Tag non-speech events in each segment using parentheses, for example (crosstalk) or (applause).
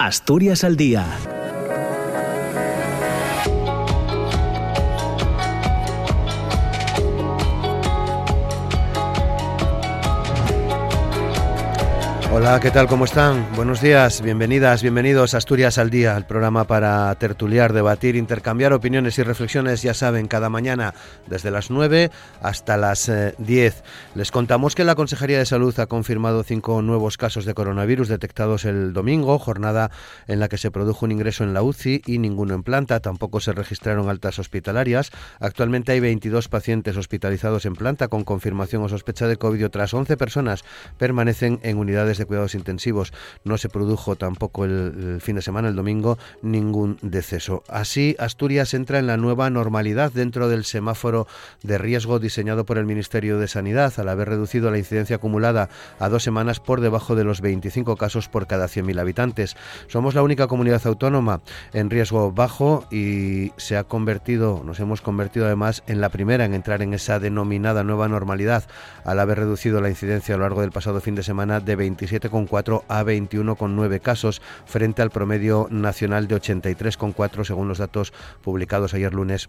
Asturias al día Hola, ¿qué tal? ¿Cómo están? Buenos días, bienvenidas, bienvenidos a Asturias al Día, el programa para tertuliar, debatir, intercambiar opiniones y reflexiones, ya saben, cada mañana desde las 9 hasta las 10. Eh, Les contamos que la Consejería de Salud ha confirmado cinco nuevos casos de coronavirus detectados el domingo, jornada en la que se produjo un ingreso en la UCI y ninguno en planta, tampoco se registraron altas hospitalarias. Actualmente hay 22 pacientes hospitalizados en planta con confirmación o sospecha de COVID y otras 11 personas permanecen en unidades de cuidados intensivos. No se produjo tampoco el, fin de semana, el domingo, ningún deceso. Así, Asturias entra en la nueva normalidad dentro del semáforo de riesgo diseñado por el Ministerio de Sanidad, al haber reducido la incidencia acumulada a dos semanas por debajo de los 25 casos por cada 100.000 habitantes. Somos la única comunidad autónoma en riesgo bajo y se ha convertido, nos hemos convertido además en la primera en entrar en esa denominada nueva normalidad, al haber reducido la incidencia a lo largo del pasado fin de semana de 25 27,4 a 21,9 casos frente al promedio nacional de 83,4 según los datos publicados ayer lunes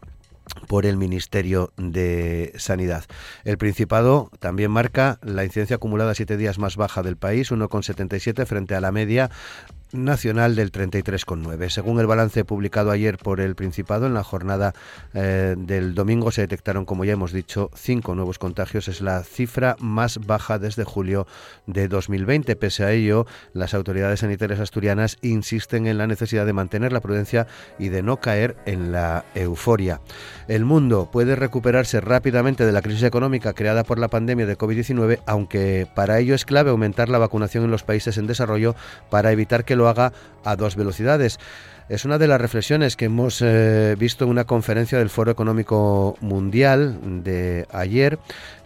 por el Ministerio de Sanidad. El Principado también marca la incidencia acumulada siete días más baja del país, 1,77 frente a la media nacional del 33,9. Según el balance publicado ayer por el Principado, en la jornada eh, del domingo se detectaron, como ya hemos dicho, cinco nuevos contagios. Es la cifra más baja desde julio de 2020. Pese a ello, las autoridades sanitarias asturianas insisten en la necesidad de mantener la prudencia y de no caer en la euforia. El mundo puede recuperarse rápidamente de la crisis económica creada por la pandemia de COVID-19, aunque para ello es clave aumentar la vacunación en los países en desarrollo para evitar que lo haga a dos velocidades. Es una de las reflexiones que hemos eh, visto en una conferencia del Foro Económico Mundial de ayer,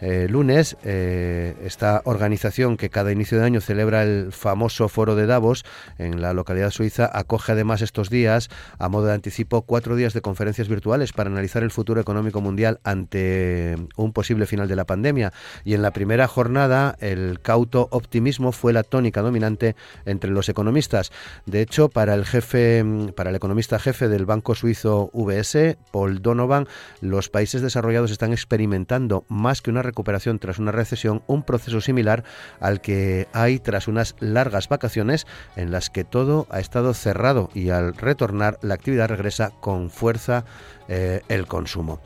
eh, lunes. Eh, esta organización que cada inicio de año celebra el famoso Foro de Davos en la localidad suiza acoge además estos días, a modo de anticipo, cuatro días de conferencias virtuales para analizar el futuro económico mundial ante un posible final de la pandemia. Y en la primera jornada, el cauto optimismo fue la tónica dominante entre los economistas. De hecho, para el jefe para el economista jefe del banco suizo VS, Paul Donovan, los países desarrollados están experimentando más que una recuperación tras una recesión, un proceso similar al que hay tras unas largas vacaciones en las que todo ha estado cerrado y al retornar la actividad regresa con fuerza eh, el consumo.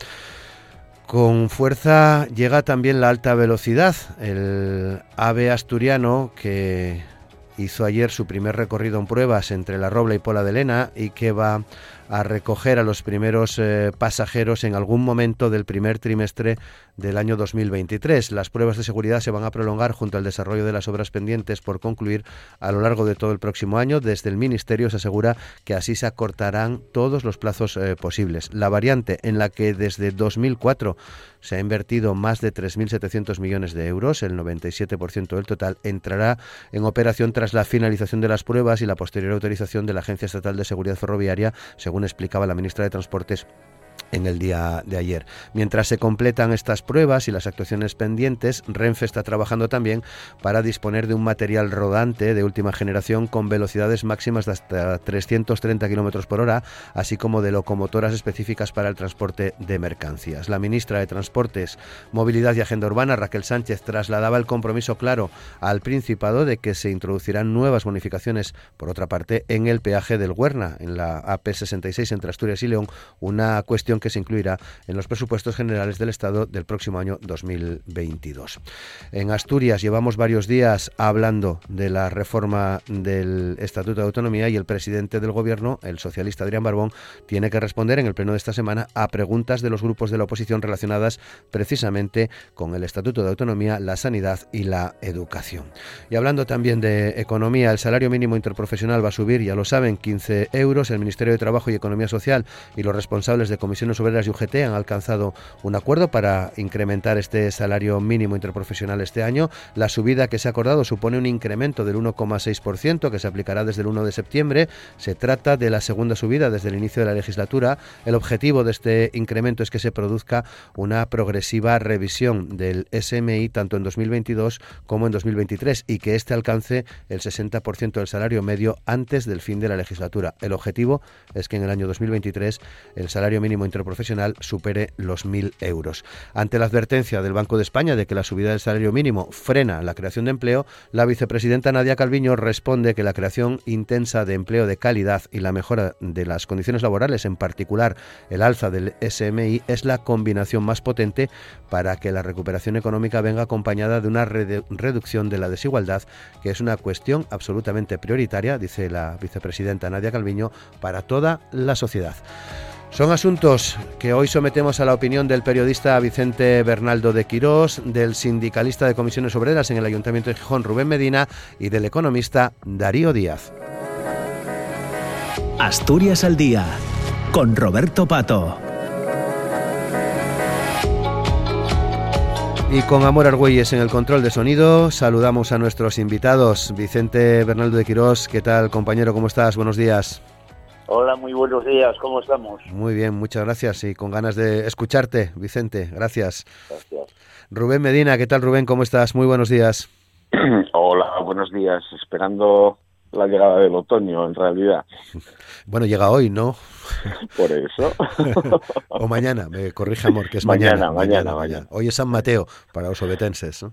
Con fuerza llega también la alta velocidad. El ave asturiano que hizo ayer su primer recorrido en pruebas entre La Robla y Pola de Lena y que va a recoger a los primeros eh, pasajeros en algún momento del primer trimestre del año 2023. Las pruebas de seguridad se van a prolongar junto al desarrollo de las obras pendientes por concluir a lo largo de todo el próximo año. Desde el Ministerio se asegura que así se acortarán todos los plazos eh, posibles. La variante en la que desde 2004 se ha invertido más de 3.700 millones de euros, el 97% del total, entrará en operación tras la finalización de las pruebas y la posterior autorización de la Agencia Estatal de Seguridad Ferroviaria, según explicaba la ministra de Transportes en el día de ayer. Mientras se completan estas pruebas y las actuaciones pendientes, Renfe está trabajando también para disponer de un material rodante de última generación con velocidades máximas de hasta 330 km por hora, así como de locomotoras específicas para el transporte de mercancías. La ministra de Transportes, Movilidad y Agenda Urbana, Raquel Sánchez, trasladaba el compromiso claro al Principado de que se introducirán nuevas bonificaciones, por otra parte, en el peaje del Huerna, en la AP66 entre Asturias y León, una cuestión que se incluirá en los presupuestos generales del Estado del próximo año 2022. En Asturias llevamos varios días hablando de la reforma del Estatuto de Autonomía y el presidente del Gobierno, el socialista Adrián Barbón, tiene que responder en el pleno de esta semana a preguntas de los grupos de la oposición relacionadas precisamente con el Estatuto de Autonomía, la sanidad y la educación. Y hablando también de economía, el salario mínimo interprofesional va a subir, ya lo saben, 15 euros. El Ministerio de Trabajo y Economía Social y los responsables de comisiones Comisiones Obreras y UGT han alcanzado un acuerdo para incrementar este salario mínimo interprofesional este año. La subida que se ha acordado supone un incremento del 1,6% que se aplicará desde el 1 de septiembre. Se trata de la segunda subida desde el inicio de la legislatura. El objetivo de este incremento es que se produzca una progresiva revisión del SMI tanto en 2022 como en 2023 y que este alcance el 60% del salario medio antes del fin de la legislatura. El objetivo es que en el año 2023 el salario mínimo interprofesional supere los 1.000 euros. Ante la advertencia del Banco de España de que la subida del salario mínimo frena la creación de empleo, la vicepresidenta Nadia Calviño responde que la creación intensa de empleo de calidad y la mejora de las condiciones laborales, en particular el alza del SMI, es la combinación más potente para que la recuperación económica venga acompañada de una reducción de la desigualdad, que es una cuestión absolutamente prioritaria, dice la vicepresidenta Nadia Calviño, para toda la sociedad. Son asuntos que hoy sometemos a la opinión del periodista Vicente Bernaldo de Quirós, del sindicalista de comisiones obreras en el Ayuntamiento de Gijón Rubén Medina y del economista Darío Díaz. Asturias al día con Roberto Pato. Y con Amor Argüelles en el control de sonido, saludamos a nuestros invitados. Vicente Bernaldo de Quirós, ¿qué tal compañero? ¿Cómo estás? Buenos días. Hola, muy buenos días, ¿cómo estamos? Muy bien, muchas gracias y con ganas de escucharte, Vicente, gracias. Gracias. Rubén Medina, ¿qué tal Rubén? ¿Cómo estás? Muy buenos días. (clears throat) Hola, buenos días. Esperando la llegada del otoño, en realidad. (laughs) Bueno, llega hoy, ¿no? (laughs) Por eso. (laughs) o mañana, me corrige amor, que es mañana. Mañana, mañana, Hoy es San Mateo para los obetenses.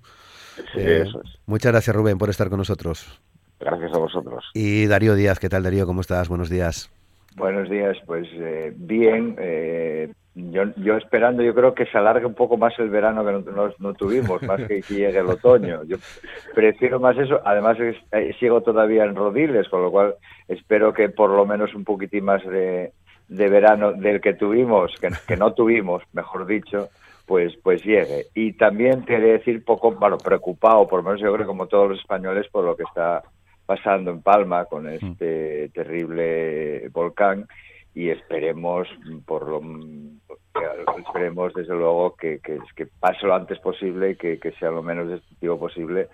Eh, muchas gracias, Rubén, por estar con nosotros. Gracias a vosotros. Y Darío Díaz, ¿qué tal, Darío? ¿Cómo estás? Buenos días. Buenos días, pues eh, bien. Eh, yo, yo esperando, yo creo que se alargue un poco más el verano que no, tuvimos, más que, que llegue el otoño. Yo prefiero más eso. Además, eh, sigo todavía en Rodiles, con lo cual espero que por lo menos un poquitín más de, de verano del que tuvimos, que, no tuvimos, mejor dicho, pues pues llegue. Y también quiere decir poco, bueno, preocupado, por lo menos yo creo como todos los españoles, por lo que está pasando en Palma con este terrible volcán y esperemos por lo esperemos desde luego que, que, pase lo antes posible y que, sea lo menos destructivo posible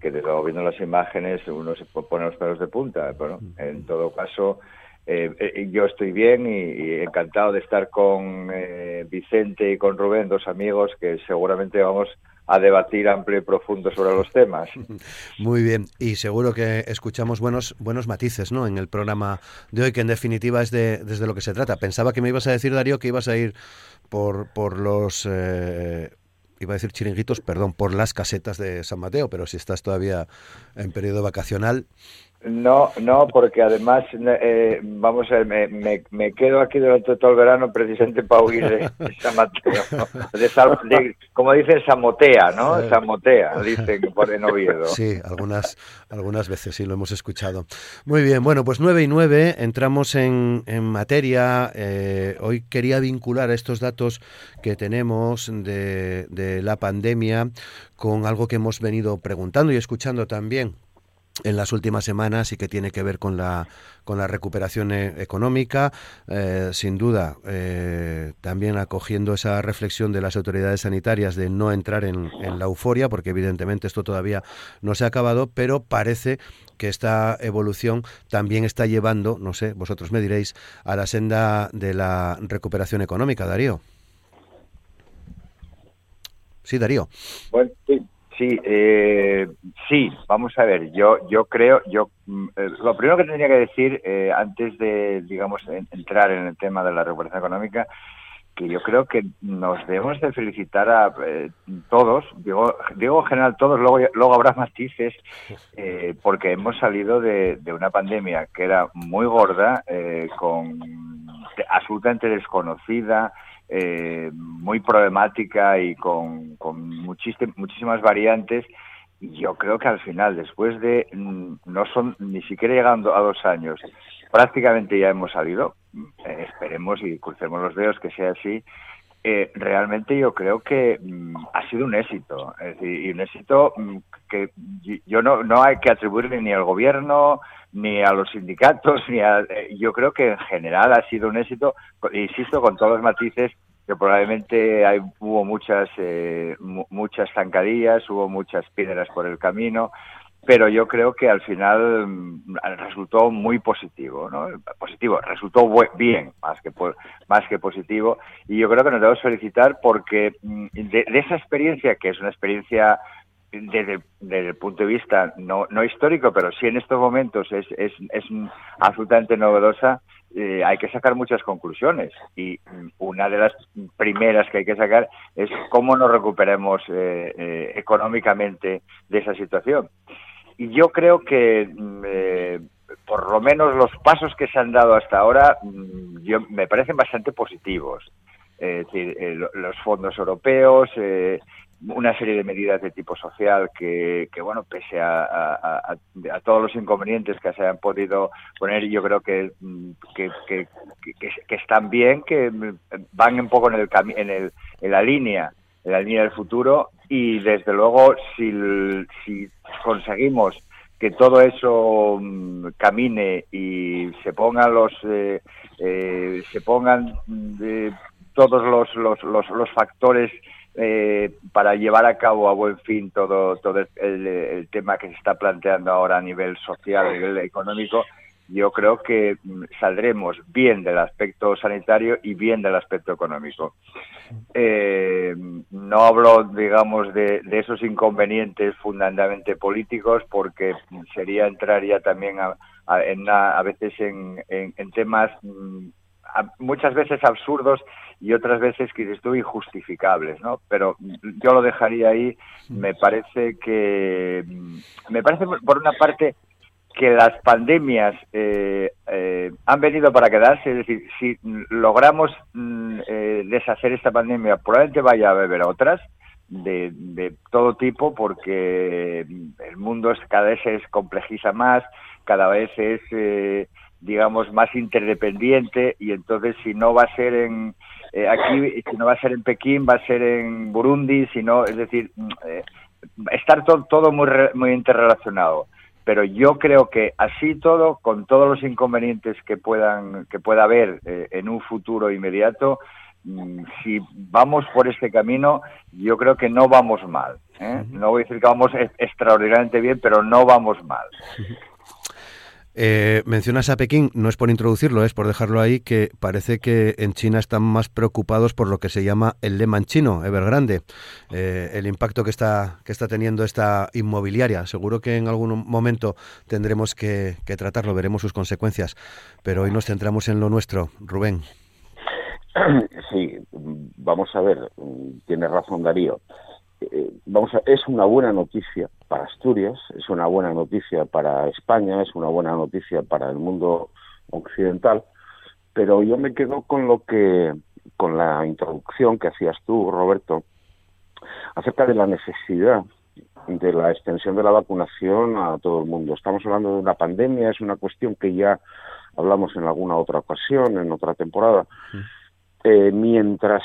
que desde luego viendo las imágenes uno se pone los pelos de punta bueno en todo caso eh, eh, yo estoy bien y, encantado de estar con eh, Vicente y con Rubén dos amigos que seguramente vamos a debatir amplio y profundo sobre los temas. (laughs) Muy bien, y seguro que escuchamos buenos buenos matices ¿no? en el programa de hoy, que en definitiva es de, desde lo que se trata. Pensaba que me ibas a decir, Darío, que ibas a ir por, por los... Eh, iba a decir chiringuitos, perdón, por las casetas de San Mateo, pero si estás todavía en periodo vacacional, no, no, porque además, eh, vamos a ver, me, me, quedo aquí durante todo el verano precisamente para huir de, (laughs) San Mateo, de, como dicen Samotea, ¿no? Samotea, dicen por en Oviedo. Sí, algunas, algunas veces sí lo hemos escuchado. Muy bien, bueno, pues nueve y nueve, entramos en, en materia. Eh, hoy quería vincular estos datos que tenemos de, de la pandemia con algo que hemos venido preguntando y escuchando también en las últimas semanas y que tiene que ver con la, con la recuperación e, económica. Eh, sin duda, eh, también acogiendo esa reflexión de las autoridades sanitarias de no entrar en, la euforia, porque evidentemente esto todavía no se ha acabado, pero parece que esta evolución también está llevando, no sé, vosotros me diréis, a la senda de la recuperación económica, Darío. Sí, Darío. Bueno, sí, Sí, eh, sí, vamos a ver, yo, yo creo, yo, mm, eh, lo primero que tendría que decir eh, antes de, digamos, entrar en el tema de la recuperación económica, que yo creo que nos debemos de felicitar a eh, todos, digo, digo en general todos, luego, luego habrá matices, eh, porque hemos salido de, una pandemia que era muy gorda, con absolutamente desconocida, eh, muy problemática y con, con muchísimas variantes. Y yo creo que al final, después de mm, no son ni siquiera llegando a dos años, prácticamente ya hemos salido. Eh, esperemos y crucemos los dedos que sea así. eh, realmente yo creo que mm, ha sido un éxito. Es decir, y un éxito mm, que yo no, no hay que atribuirle ni al gobierno, ni a los sindicatos, (laughs) ni a... Eh, yo creo que en general ha sido un éxito, insisto, con todos los matices que probablemente hay, hubo muchas eh, muchas zancadillas, hubo muchas piedras por el camino, pero yo creo que al final mm, resultó muy positivo, ¿no? Positivo, resultó bien, más que más que positivo, y yo creo que nos debemos felicitar porque mm, de, esa experiencia, que es una experiencia desde, desde, el punto de vista no, no histórico, pero sí en estos momentos es, es, es absolutamente novedosa, eh, hay que sacar muchas conclusiones y una de las primeras que hay que sacar es cómo nos recuperemos eh, eh, económicamente de esa situación. Y yo creo que mm, por lo menos los pasos que se han dado hasta ahora mm, yo, me parecen bastante positivos. Es decir, los fondos europeos, una serie de medidas de tipo social que, bueno, pese a, a, todos los inconvenientes que se han podido poner, yo creo que, que, que, están bien, que van un poco en, el, en, el, en la línea en la línea del futuro. Y desde luego si, si conseguimos que todo eso mm, camine y se pongan los eh, eh, se pongan eh, todos los, los, los, los factores eh, para llevar a cabo a buen fin todo, todo el, tema que se está planteando ahora a nivel social, a nivel económico, yo creo que mm, saldremos bien del aspecto sanitario y bien del aspecto económico. Eh, no hablo, digamos, de, esos inconvenientes fundamentalmente políticos porque sería entrar ya también a, a, veces en, en temas mm, muchas veces absurdos y otras veces que dices tú injustificables, ¿no? Pero yo lo dejaría ahí. Me parece que me parece por una parte que las pandemias eh, eh, han venido para quedarse, es decir, si logramos mm, eh, deshacer esta pandemia, probablemente vaya a haber otras de, todo tipo, porque el mundo es, cada vez se complejiza más, cada vez es digamos, más interdependiente y entonces si no va a ser en eh, aquí, si no va a ser en Pekín, va a ser en Burundi, si no, es decir, mm, eh, estar todo, todo muy, muy interrelacionado. Pero yo creo que así todo, con todos los inconvenientes que puedan que pueda haber eh, en un futuro inmediato, mm, si vamos por este camino, yo creo que no vamos mal. No voy a decir que vamos extraordinariamente bien, pero no vamos mal. Eh, mencionas a Pekín, no es por introducirlo, es por dejarlo ahí, que parece que en China están más preocupados por lo que se llama el Lehman chino, Evergrande, eh, el impacto que está, que está teniendo esta inmobiliaria. Seguro que en algún momento tendremos que, tratarlo, veremos sus consecuencias, pero hoy nos centramos en lo nuestro. Rubén. Sí, vamos a ver, tiene razón Darío. Eh, vamos a, es una buena noticia para Asturias, es una buena noticia para España, es una buena noticia para el mundo occidental, pero yo me quedo con lo que, con la introducción que hacías tú, Roberto, acerca de la necesidad de la extensión de la vacunación a todo el mundo. Estamos hablando de una pandemia, es una cuestión que ya hablamos en alguna otra ocasión, en otra temporada. Eh, mientras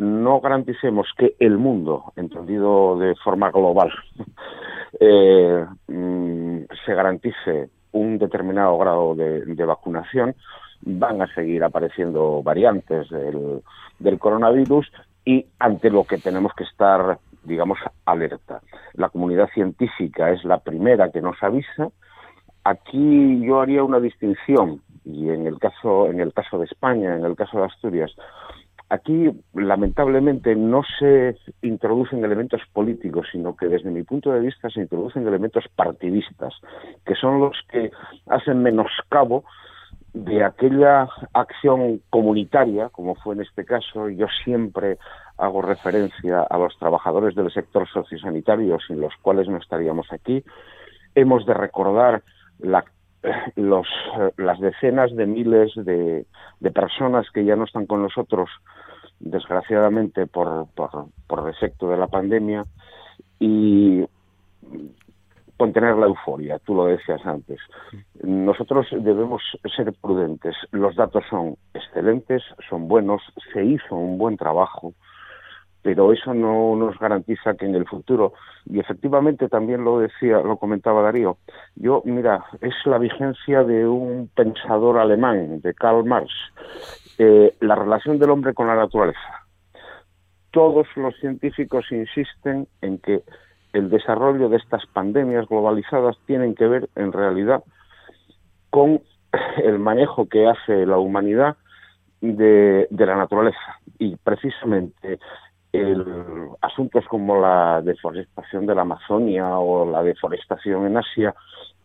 no garanticemos que el mundo, entendido de forma global, (laughs) eh, mm, se garantice un determinado grado de, vacunación, van a seguir apareciendo variantes del, del coronavirus y ante lo que tenemos que estar, digamos, alerta. La comunidad científica es la primera que nos avisa. Aquí yo haría una distinción y en el caso en el caso de España, en el caso de Asturias, Aquí, lamentablemente, no se introducen elementos políticos, sino que desde mi punto de vista se introducen elementos partidistas, que son los que hacen menoscabo de aquella acción comunitaria, como fue en este caso, yo siempre hago referencia a los trabajadores del sector sociosanitario, sin los cuales no estaríamos aquí. Hemos de recordar la los, las decenas de miles de, personas que ya no están con nosotros, desgraciadamente por, por, por defecto de la pandemia, y contener la euforia, tú lo decías antes. Nosotros debemos ser prudentes. Los datos son excelentes, son buenos, se hizo un buen trabajo, pero eso no nos garantiza que en el futuro, y efectivamente también lo decía, lo comentaba Darío, yo, mira, es la vigencia de un pensador alemán, de Karl Marx, eh, la relación del hombre con la naturaleza. Todos los científicos insisten en que el desarrollo de estas pandemias globalizadas tienen que ver en realidad con el manejo que hace la humanidad de, de la naturaleza. Y precisamente el, asuntos como la deforestación de la Amazonia o la deforestación en Asia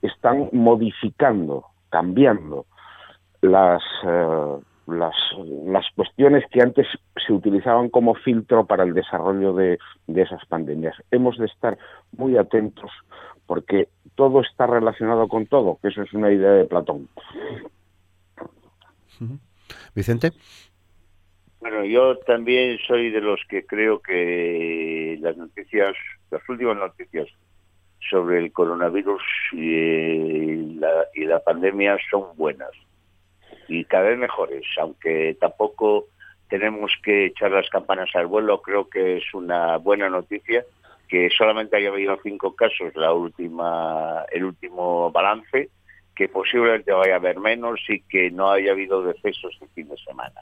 están modificando, cambiando las, eh, las, las cuestiones que antes se utilizaban como filtro para el desarrollo de, de esas pandemias. Hemos de estar muy atentos porque todo está relacionado con todo, que eso es una idea de Platón. Vicente. Bueno, yo también soy de los que creo que las noticias, las últimas noticias sobre el coronavirus y la, y la pandemia son buenas y cada vez mejores, aunque tampoco tenemos que echar las campanas al vuelo, creo que es una buena noticia que solamente haya habido cinco casos la última el último balance, que posiblemente vaya a haber menos y que no haya habido decesos el fin de semana.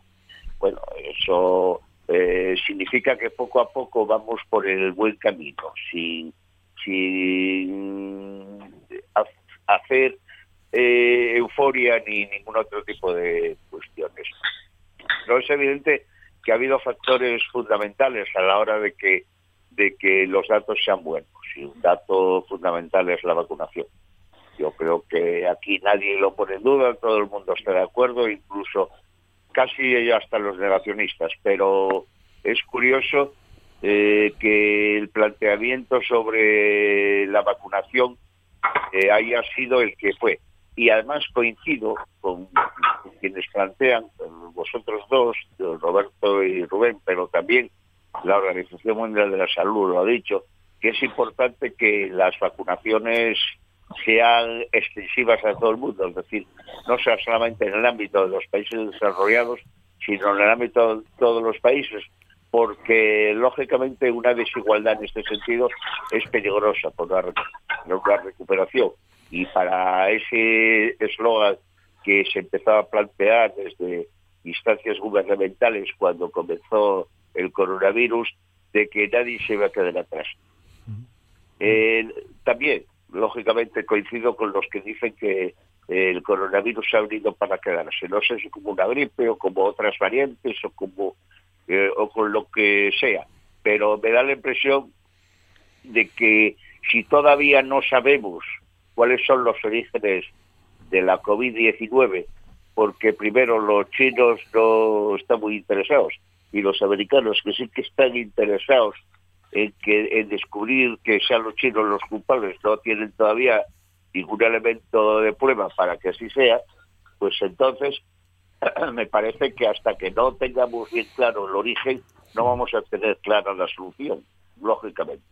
Bueno, eso eh, significa que poco a poco vamos por el buen camino, sin, hacer eh, euforia ni ningún otro tipo de cuestiones. Pero es evidente que ha habido factores fundamentales a la hora de que de que los datos sean buenos y un dato fundamental es la vacunación. Yo creo que aquí nadie lo pone en duda, todo el mundo está de acuerdo, incluso casi hasta los negacionistas, pero es curioso eh, que el planteamiento sobre la vacunación eh, haya sido el que fue. Y además coincido con quienes plantean, vosotros dos, Roberto y Rubén, pero también la Organización Mundial de la Salud lo ha dicho, que es importante que las vacunaciones sean extensivas a todo el mundo, es decir, no sea solamente en el ámbito de los países desarrollados, sino en el ámbito de todos los países, porque lógicamente una desigualdad en este sentido es peligrosa por la, recuperación. Y para ese eslogan que se empezaba a plantear desde instancias gubernamentales cuando comenzó el coronavirus, de que nadie se va a quedar atrás. Eh, también lógicamente coincido con los que dicen que el coronavirus ha venido para quedarse. No sé si como una gripe o como otras variantes o como eh, o con lo que sea, pero me da la impresión de que si todavía no sabemos cuáles son los orígenes de la COVID-19, porque primero los chinos no están muy interesados y los americanos que sí que están interesados en, que, en descubrir que sean los chinos los culpables, no tienen todavía ningún elemento de prueba para que así sea, pues entonces (clears throat) me parece que hasta que no tengamos bien claro el origen, no vamos a tener clara la solución, lógicamente.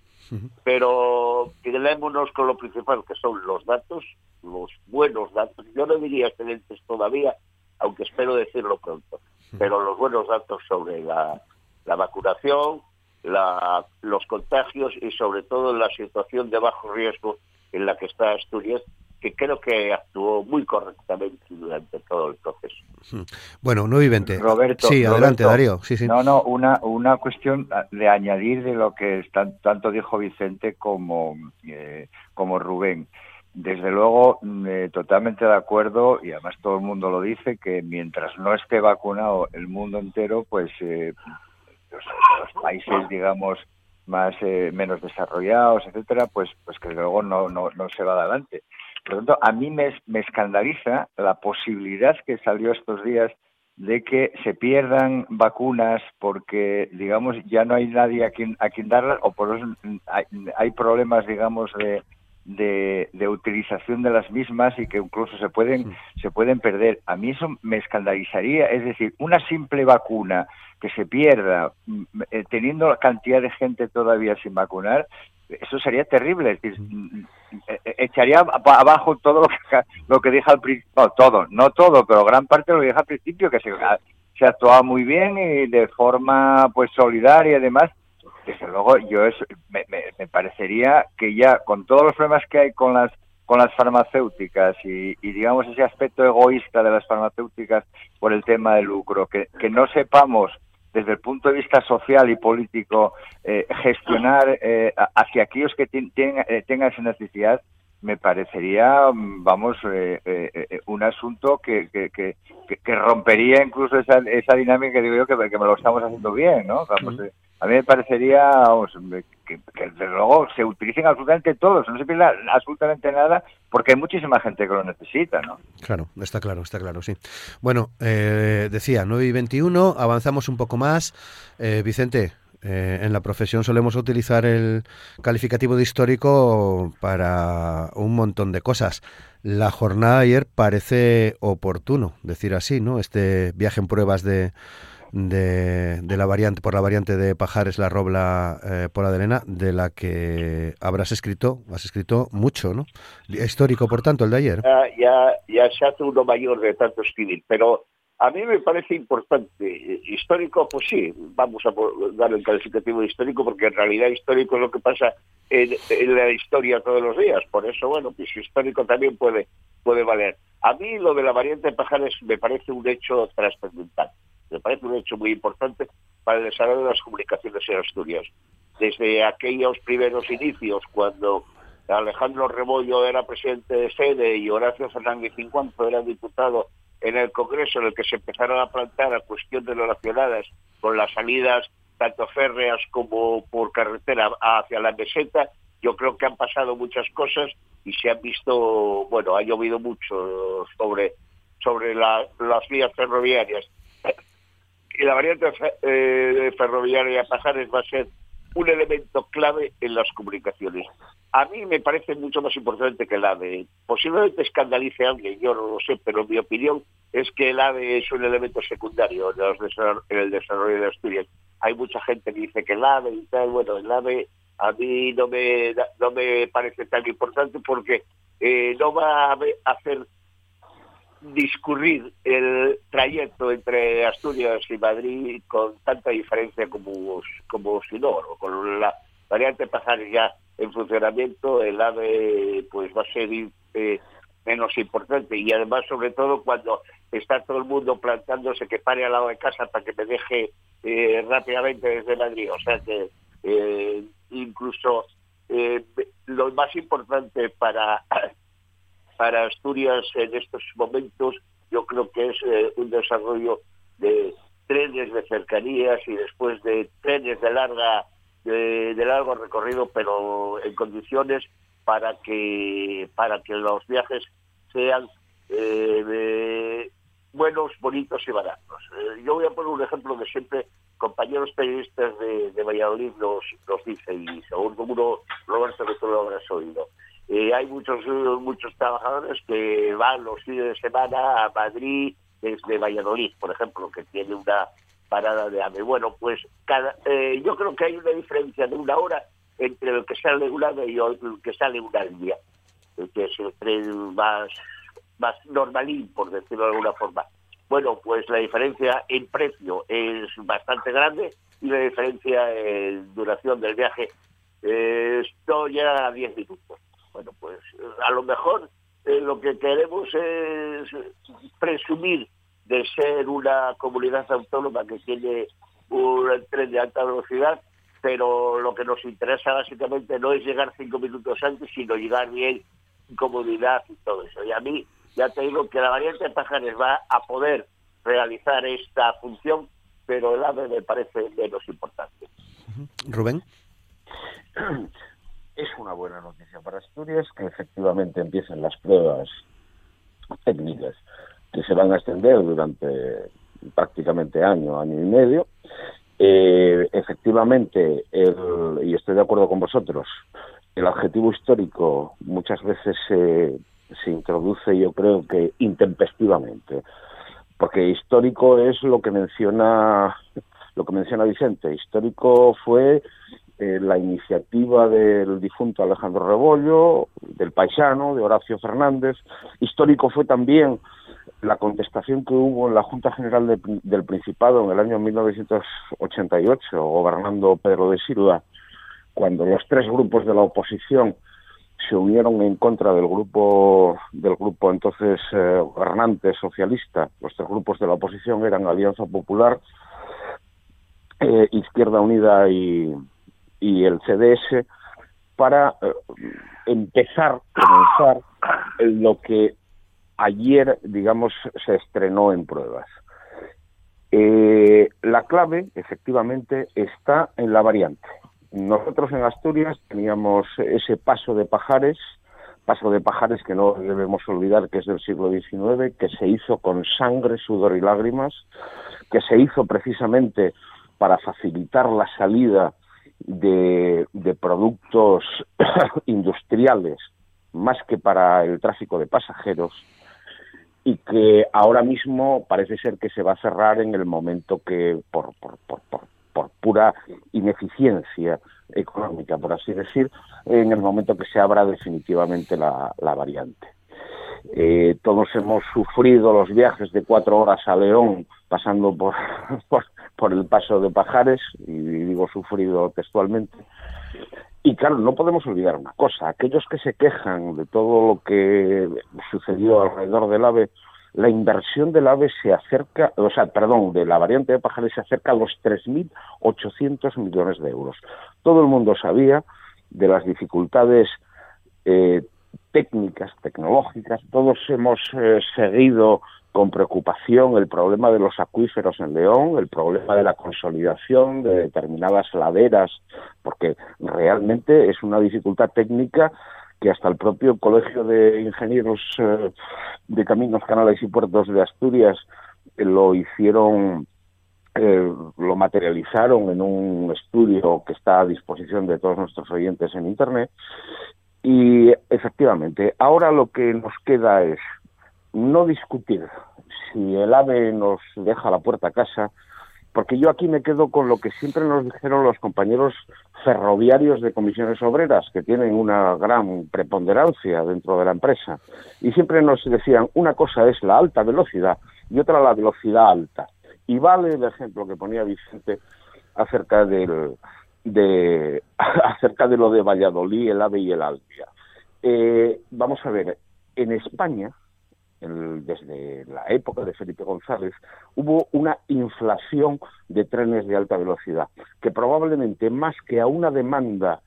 Pero quedémonos con lo principal, que son los datos, los buenos datos. Yo no diría excelentes todavía, aunque espero decirlo pronto, pero los buenos datos sobre la, la vacunación, la, los contagios y sobre todo la situación de bajo riesgo en la que está Asturias, que creo que actuó muy correctamente durante todo el proceso. Bueno, no vivente. Roberto, sí, adelante, Darío. Sí, sí. No, no, una, una cuestión de añadir de lo que tanto dijo Vicente como, eh, como Rubén. Desde luego, mm, eh, totalmente de acuerdo, y además todo el mundo lo dice, que mientras no esté vacunado el mundo entero, pues eh, los, países, digamos, más eh, menos desarrollados, etcétera, pues, pues que luego no, no, no se va adelante. Por lo tanto, a mí me, me escandaliza la posibilidad que salió estos días de que se pierdan vacunas porque, digamos, ya no hay nadie a quien, a quien darlas o por eso hay, hay problemas, digamos, de, de, de, utilización de las mismas y que incluso se pueden, se pueden perder. A mí eso me escandalizaría, es decir, una simple vacuna que se pierda mm, eh, teniendo la cantidad de gente todavía sin vacunar, eso sería terrible. Es decir, eh, echaría abajo todo lo que, lo que dije al principio, no todo, no todo, pero gran parte de lo que dije al principio, que se, se actuaba muy bien y de forma pues solidaria y demás. Desde luego, yo es, me, me, parecería que ya con todos los problemas que hay con las con las farmacéuticas y, digamos ese aspecto egoísta de las farmacéuticas por el tema del lucro, que, que no sepamos desde el punto de vista social y político eh, gestionar eh, hacia aquellos que eh, tengan esa necesidad, me parecería, mm, vamos, un asunto que, que, que, que, rompería incluso esa, esa dinámica que digo yo que, me lo estamos haciendo bien, ¿no? A mí me parecería que, desde luego se utilicen absolutamente todos, no se pierda absolutamente nada, porque hay muchísima gente que lo necesita, ¿no? Claro, está claro, está claro, sí. Bueno, eh, decía, 9 y 21, avanzamos un poco más. Eh, Vicente, eh, en la profesión solemos utilizar el calificativo de histórico para un montón de cosas. La jornada de ayer parece oportuno, decir así, ¿no? Este viaje en pruebas de de, la variante por la variante de Pajares la Robla eh, Pola de Elena de la que habrás escrito has escrito mucho no histórico por tanto el de ayer. Ya ya se hace uno mayor de tanto escribir pero a mí me parece importante histórico pues sí vamos a dar el calificativo de histórico porque en realidad histórico es lo que pasa en, en la historia todos los días. Por eso bueno pues histórico también puede puede valer. A mí lo de la variante de Pajares me parece un hecho trascendental me parece un hecho muy importante para el desarrollo de las comunicaciones en Asturias. Desde aquellos primeros inicios, cuando Alejandro Rebollo era presidente de sede y Horacio Fernández Cincuanto era diputado en el Congreso, en el que se empezaron a plantear a cuestiones relacionadas con las salidas tanto férreas como por carretera hacia la meseta, yo creo que han pasado muchas cosas y se han visto, bueno, ha llovido mucho sobre, sobre las vías ferroviarias la variante eh, ferroviaria Pajares va a ser un elemento clave en las comunicaciones. A mí me parece mucho más importante que el AVE. Posiblemente escandalice a alguien, yo no lo sé, pero mi opinión es que el AVE es un elemento secundario en el desarrollo de Asturias. Hay mucha gente que dice que el AVE y tal, bueno, el AVE a mí no me, no me parece tan importante porque eh, no va a hacer discurrir el trayecto entre Asturias y Madrid con tanta diferencia como, como si no, con la variante pasar ya en funcionamiento, el AVE pues va a ser eh, menos importante. Y además sobre todo cuando está todo el mundo plantándose que pare al lado de casa para que me deje eh, rápidamente desde Madrid, o sea que eh, incluso lo más importante para para Asturias en estos momentos yo creo que es eh, un desarrollo de trenes de cercanías y después de trenes de larga de, largo recorrido pero en condiciones para que para que los viajes sean eh, buenos bonitos y baratos. Eh, yo voy a poner un ejemplo que siempre compañeros periodistas de, de Valladolid nos, nos dicen y seguro Roberto que tú lo habrás oído eh, hay muchos muchos trabajadores que van los fines de semana a Madrid desde Valladolid, por ejemplo, que tiene una parada de AVE. Bueno, pues cada, eh, yo creo que hay una diferencia de una hora entre el que sale un AVE y el que sale una día, que es el tren más, más normalín, por decirlo de alguna forma. Bueno, pues la diferencia en precio es bastante grande y la diferencia en duración del viaje eh, esto llega a 10 minutos. Bueno, pues a lo mejor eh, lo que queremos es presumir de ser una comunidad autónoma que tiene un tren de alta velocidad, pero lo que nos interesa básicamente no es llegar cinco minutos antes, sino llegar bien, comodidad y todo eso. Y a mí, ya te digo que la variante de Pajares va a poder realizar esta función, pero el AVE me parece menos importante. Rubén. (clears throat) es una buena noticia para Asturias que efectivamente empiecen las pruebas técnicas que se van a extender durante prácticamente año, año y medio. Eh, efectivamente, y estoy de acuerdo con vosotros, el adjetivo histórico muchas veces se, se introduce, yo creo que intempestivamente, porque histórico es lo que menciona lo que menciona Vicente. Histórico fue eh, la iniciativa del difunto Alejandro Rebollo, del paisano, de Horacio Fernández. Histórico fue también la contestación que hubo en la Junta General del Principado en el año 1988, gobernando Pedro de Silva, cuando los tres grupos de la oposición se unieron en contra del grupo del grupo entonces eh, gobernante socialista. Los tres grupos de la oposición eran Alianza Popular, eh, Izquierda Unida y, y el CDS para eh, empezar, comenzar lo que ayer, digamos, se estrenó en pruebas. Eh, la clave, efectivamente, está en la variante. Nosotros en Asturias teníamos ese paso de pajares, paso de pajares que no debemos olvidar que es del siglo XIX, que se hizo con sangre, sudor y lágrimas, que se hizo precisamente para facilitar la salida de, productos (clears throat) industriales más que para el tráfico de pasajeros y que ahora mismo parece ser que se va a cerrar en el momento que, por, por, por, pura ineficiencia económica, por así decir, en el momento que se abra definitivamente la, variante. Eh, todos hemos sufrido los viajes de cuatro horas a León pasando por, (laughs) por el paso de Pajares, y digo sufrido textualmente, y claro, no podemos olvidar una cosa, aquellos que se quejan de todo lo que sucedió alrededor del AVE, la inversión del AVE se acerca, o sea, perdón, de la variante de Pajares se acerca a los 3.800 millones de euros. Todo el mundo sabía de las dificultades eh, técnicas, tecnológicas, todos hemos eh, seguido con preocupación el problema de los acuíferos en León, el problema de la consolidación de determinadas laderas, porque realmente es una dificultad técnica que hasta el propio Colegio de Ingenieros eh, de Caminos, Canales y Puertos de Asturias eh, lo hicieron, eh, lo materializaron en un estudio que está a disposición de todos nuestros oyentes en Internet. Y efectivamente, ahora lo que nos queda es no discutir si el AVE nos deja la puerta a casa, porque yo aquí me quedo con lo que siempre nos dijeron los compañeros ferroviarios de comisiones obreras, que tienen una gran preponderancia dentro de la empresa, y siempre nos decían, una cosa es la alta velocidad y otra la velocidad alta. Y vale el ejemplo que ponía Vicente acerca del, de (laughs) acerca de lo de Valladolid, el AVE y el Alpia. Eh, vamos a ver, en España desde la época de Felipe González, hubo una inflación de trenes de alta velocidad, que probablemente más que a una demanda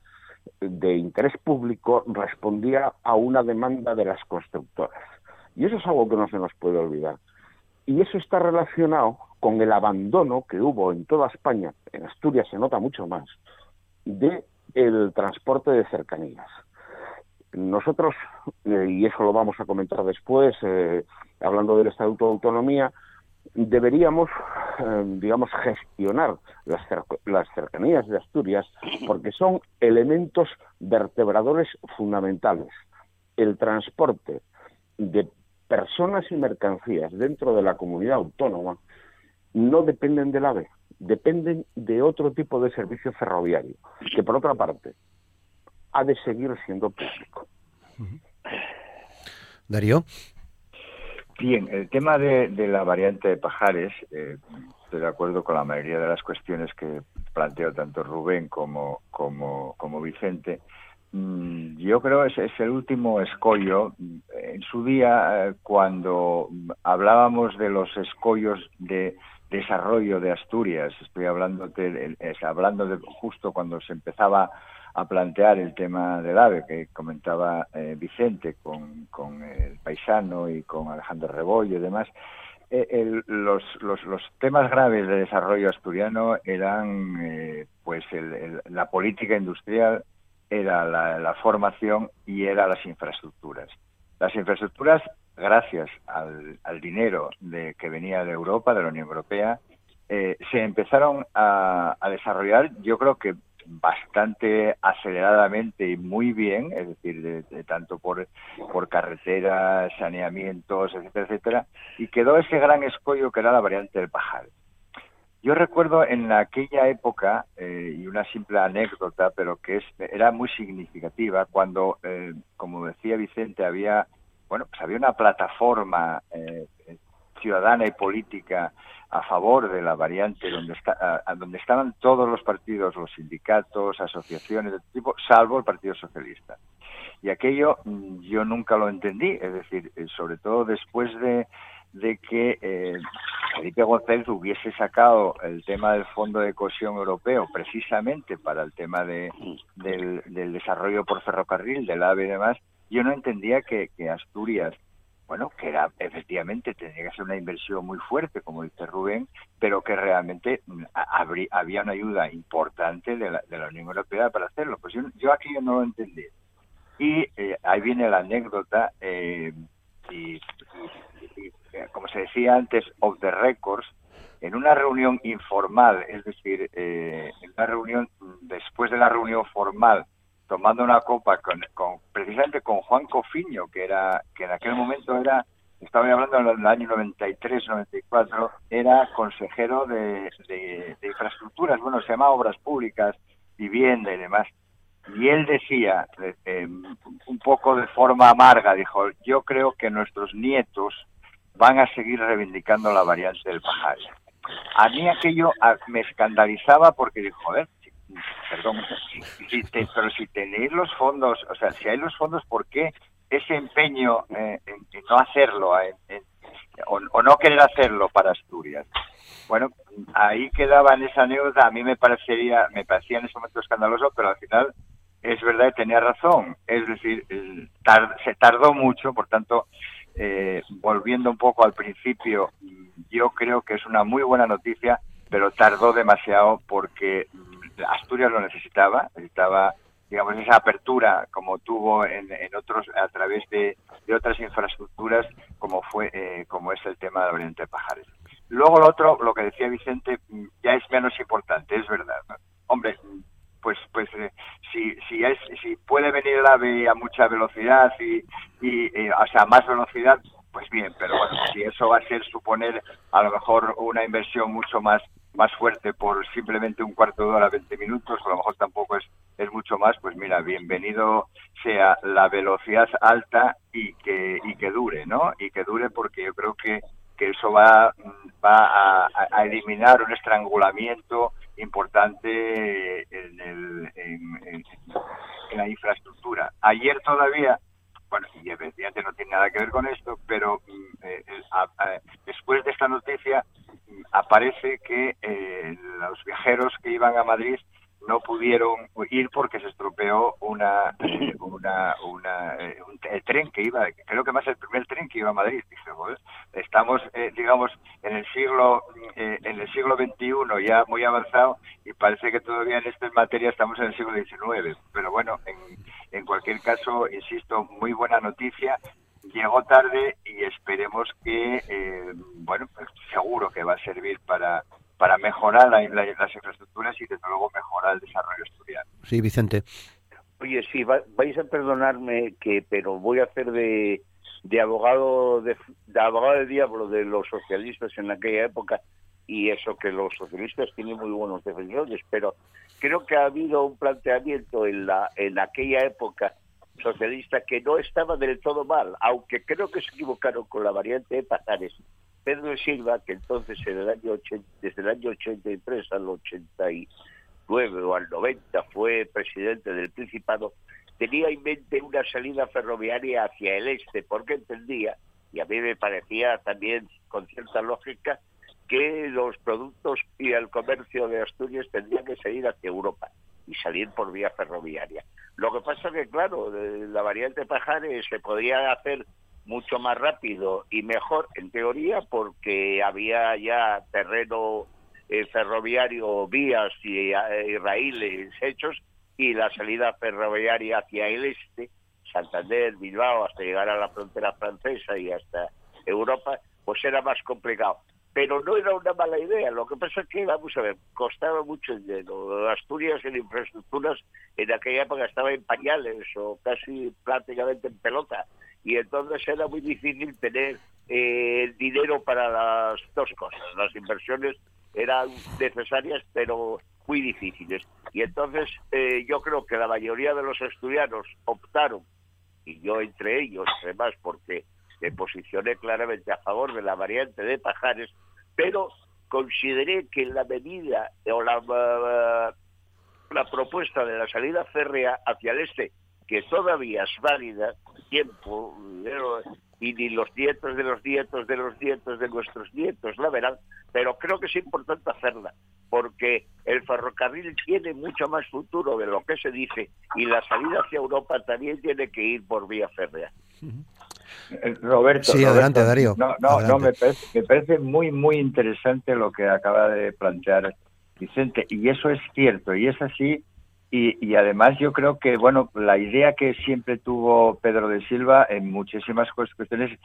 de interés público respondía a una demanda de las constructoras. Y eso es algo que no se nos puede olvidar. Y eso está relacionado con el abandono que hubo en toda España, en Asturias se nota mucho más, de el transporte de cercanías. Nosotros, eh, y eso lo vamos a comentar después, eh, hablando del Estatuto de Autonomía, deberíamos, eh, digamos, gestionar las, las cercanías de Asturias porque son elementos vertebradores fundamentales. El transporte de personas y mercancías dentro de la comunidad autónoma no dependen del AVE, dependen de otro tipo de servicio ferroviario, que por otra parte ha de seguir siendo público. Darío. Bien, el tema de, la variante de Pajares, eh, estoy de acuerdo con la mayoría de las cuestiones que planteó tanto Rubén como, como, como Vicente. Mm, yo creo que es, el último escollo. En su día, eh, cuando hablábamos de los escollos de desarrollo de Asturias, estoy hablando de, hablando de justo cuando se empezaba a plantear el tema del AVE que comentaba eh, Vicente con, con, el paisano y con Alejandro Rebollo y demás, eh, los, los, los, temas graves de desarrollo asturiano eran eh, pues la política industrial, era la, formación y era las infraestructuras. Las infraestructuras, gracias al, al dinero de, que venía de Europa, de la Unión Europea, se empezaron a desarrollar, yo creo que bastante aceleradamente y muy bien, es decir, de, tanto por, por carreteras, saneamientos, etcétera, etcétera, y quedó ese gran escollo que era la variante del Pajar. Yo recuerdo en aquella época, eh, y una simple anécdota, pero que es, era muy significativa, cuando, eh, como decía Vicente, había, bueno, pues había una plataforma eh, ciudadana y política a favor de la variante, donde, está, donde estaban todos los partidos, los sindicatos, asociaciones de tipo, salvo el Partido Socialista. Y aquello mm, yo nunca lo entendí, es decir, sobre todo después de de que eh, Felipe González hubiese sacado el tema del Fondo de Cohesión Europeo precisamente para el tema de, del, desarrollo por ferrocarril, del AVE y demás, yo no entendía que, Asturias, bueno, que era efectivamente tenía que ser una inversión muy fuerte, como dice Rubén, pero que realmente mm, había una ayuda importante de la, de la Unión Europea para hacerlo. Pues yo, yo aquí no lo entendí. Y eh, ahí viene la anécdota, eh, y eh, como se decía antes, of the records, en una reunión informal, es decir, eh, en una reunión después de la reunión formal, tomando una copa con, precisamente con Juan Cofiño, que era que en aquel momento era, estaba hablando en el año 93, 94, era consejero de, de, infraestructuras, bueno, se llama Obras Públicas, Vivienda y demás. Y él decía, eh, un poco de forma amarga, dijo, yo creo que nuestros nietos van a seguir reivindicando la variante del pajar. A mí aquello me escandalizaba porque dijo, joder, perdón, (laughs) pero si tenéis los fondos, o sea, si hay los fondos, ¿por qué ese empeño eh, en, no hacerlo o, no querer hacerlo para Asturias? Bueno, ahí quedaba en esa anécdota, a mí me parecería, me parecía en ese momento escandaloso, pero al final es verdad que tenía razón, es decir, se tardó mucho, por tanto, eh, volviendo un poco al principio, yo creo que es una muy buena noticia, pero tardó demasiado porque Asturias lo necesitaba, necesitaba digamos esa apertura como tuvo en, otros a través de, otras infraestructuras como fue eh, como es el tema de la Oriente Pajares. Luego lo otro, lo que decía Vicente, mm, ya es menos importante, es verdad. Hombre, pues pues eh, si si es si puede venir el ave a mucha velocidad y, y, o sea más velocidad pues bien pero bueno si eso va a ser suponer a lo mejor una inversión mucho más más fuerte por simplemente un cuarto de hora 20 minutos a lo mejor tampoco es es mucho más pues mira bienvenido sea la velocidad alta y que y que dure no y que dure porque yo creo que que eso va va a, eliminar un estrangulamiento importante en, el, en, la infraestructura. Ayer todavía, bueno, y evidentemente no tiene nada que ver con esto, pero mm, eh, después de esta noticia mm, aparece que eh, los viajeros que iban a Madrid no pudieron ir porque se estropeó una, (clears throat) eh, una, eh, un, tren que iba, creo que más el primer tren que iba a Madrid. Dije, estamos, eh, digamos, en el siglo en el siglo XXI ya muy avanzado y parece que todavía en esta materia estamos en el siglo XIX. Pero bueno, en, en cualquier caso, insisto, muy buena noticia. Llegó tarde y esperemos que, bueno, pues seguro que va a servir para para mejorar las infraestructuras y desde luego mejorar el desarrollo estudiantil. Sí, Vicente. Oye, sí, vais a perdonarme que, pero voy a hacer de, de abogado de, abogado del diablo de los socialistas en aquella época y eso que los socialistas tienen muy buenos defensores, pero creo que ha habido un planteamiento en la en aquella época socialista que no estaba del todo mal, aunque creo que se equivocaron con la variante de Pajares Pedro Silva, que entonces en el año desde el año 83 al 89 o al 90 fue presidente del Principado, tenía en mente una salida ferroviaria hacia el este, porque entendía, y a mí me parecía también con cierta lógica, que los productos y el comercio de Asturias tendrían que salir hacia Europa y salir por vía ferroviaria. Lo que pasa que, claro, la variante Pajares se podía hacer mucho más rápido y mejor en teoría porque había ya terreno eh, ferroviario, vías y, eh, raíles hechos y la salida ferroviaria hacia el este, Santander, Bilbao, hasta llegar a la frontera francesa y hasta Europa, pues era más complicado. Pero no era una mala idea. Lo que pasa es que, vamos a ver, costaba mucho dinero. Asturias en infraestructuras en aquella época estaba en pañales o casi prácticamente en pelota y entonces era muy difícil tener eh, dinero para las dos cosas, las inversiones eran necesarias, pero muy difíciles. Y entonces eh, yo creo que la mayoría de los estudianos optaron, y yo entre ellos, además, porque me posicioné claramente a favor de la variante de Pajares, pero consideré que la medida o la, la propuesta de la salida férrea hacia el este, que todavía es válida, tiempo, y ni los nietos de los nietos de los nietos de nuestros nietos la verán, pero creo que es importante hacerla, porque el ferrocarril tiene mucho más futuro de lo que se dice y la salida hacia Europa también tiene que ir por vía férrea. Roberto. Sí, adelante, Darío. No, no, no me, parece, me parece muy, muy interesante lo que acaba de plantear Vicente, y eso es cierto, y es así y, además yo creo que, bueno, la idea que siempre tuvo Pedro de Silva en muchísimas cuestiones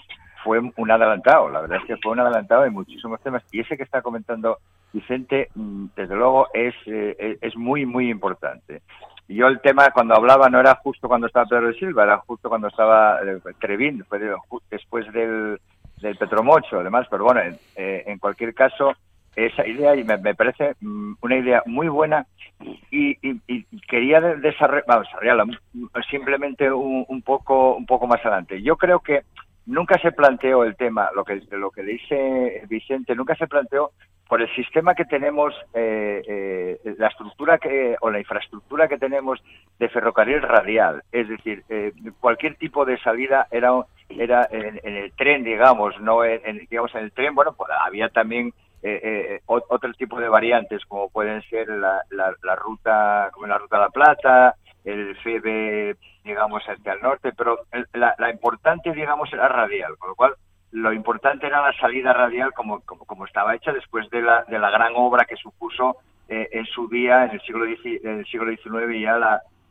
fue un adelantado, la verdad es que fue un adelantado en muchísimos temas. Y ese que está comentando Vicente, mm, desde luego, es, eh, es muy, muy importante. Yo el tema, cuando hablaba, no era justo cuando estaba Pedro de Silva, era justo cuando estaba eh, Trevín, después del, del Petromocho, además, pero bueno, en eh, cualquier caso, esa idea y me, parece mm, una idea muy buena y, quería desarrollarla simplemente un, poco un poco más adelante. Yo creo que nunca se planteó el tema, lo que lo que dice Vicente, nunca se planteó por el sistema que tenemos, eh, eh, la estructura que o la infraestructura que tenemos de ferrocarril radial, es decir, eh, cualquier tipo de salida era era en, el tren, digamos, no en, digamos en el tren, bueno, pues había también eh, eh otro tipo de variantes como pueden ser la, la, ruta como la ruta de la Plata el FEB digamos hacia el norte pero la, la, importante digamos era radial con lo cual lo importante era la salida radial como, como, como estaba hecha después de la, de la gran obra que supuso eh, en su día en el siglo en el siglo XIX ya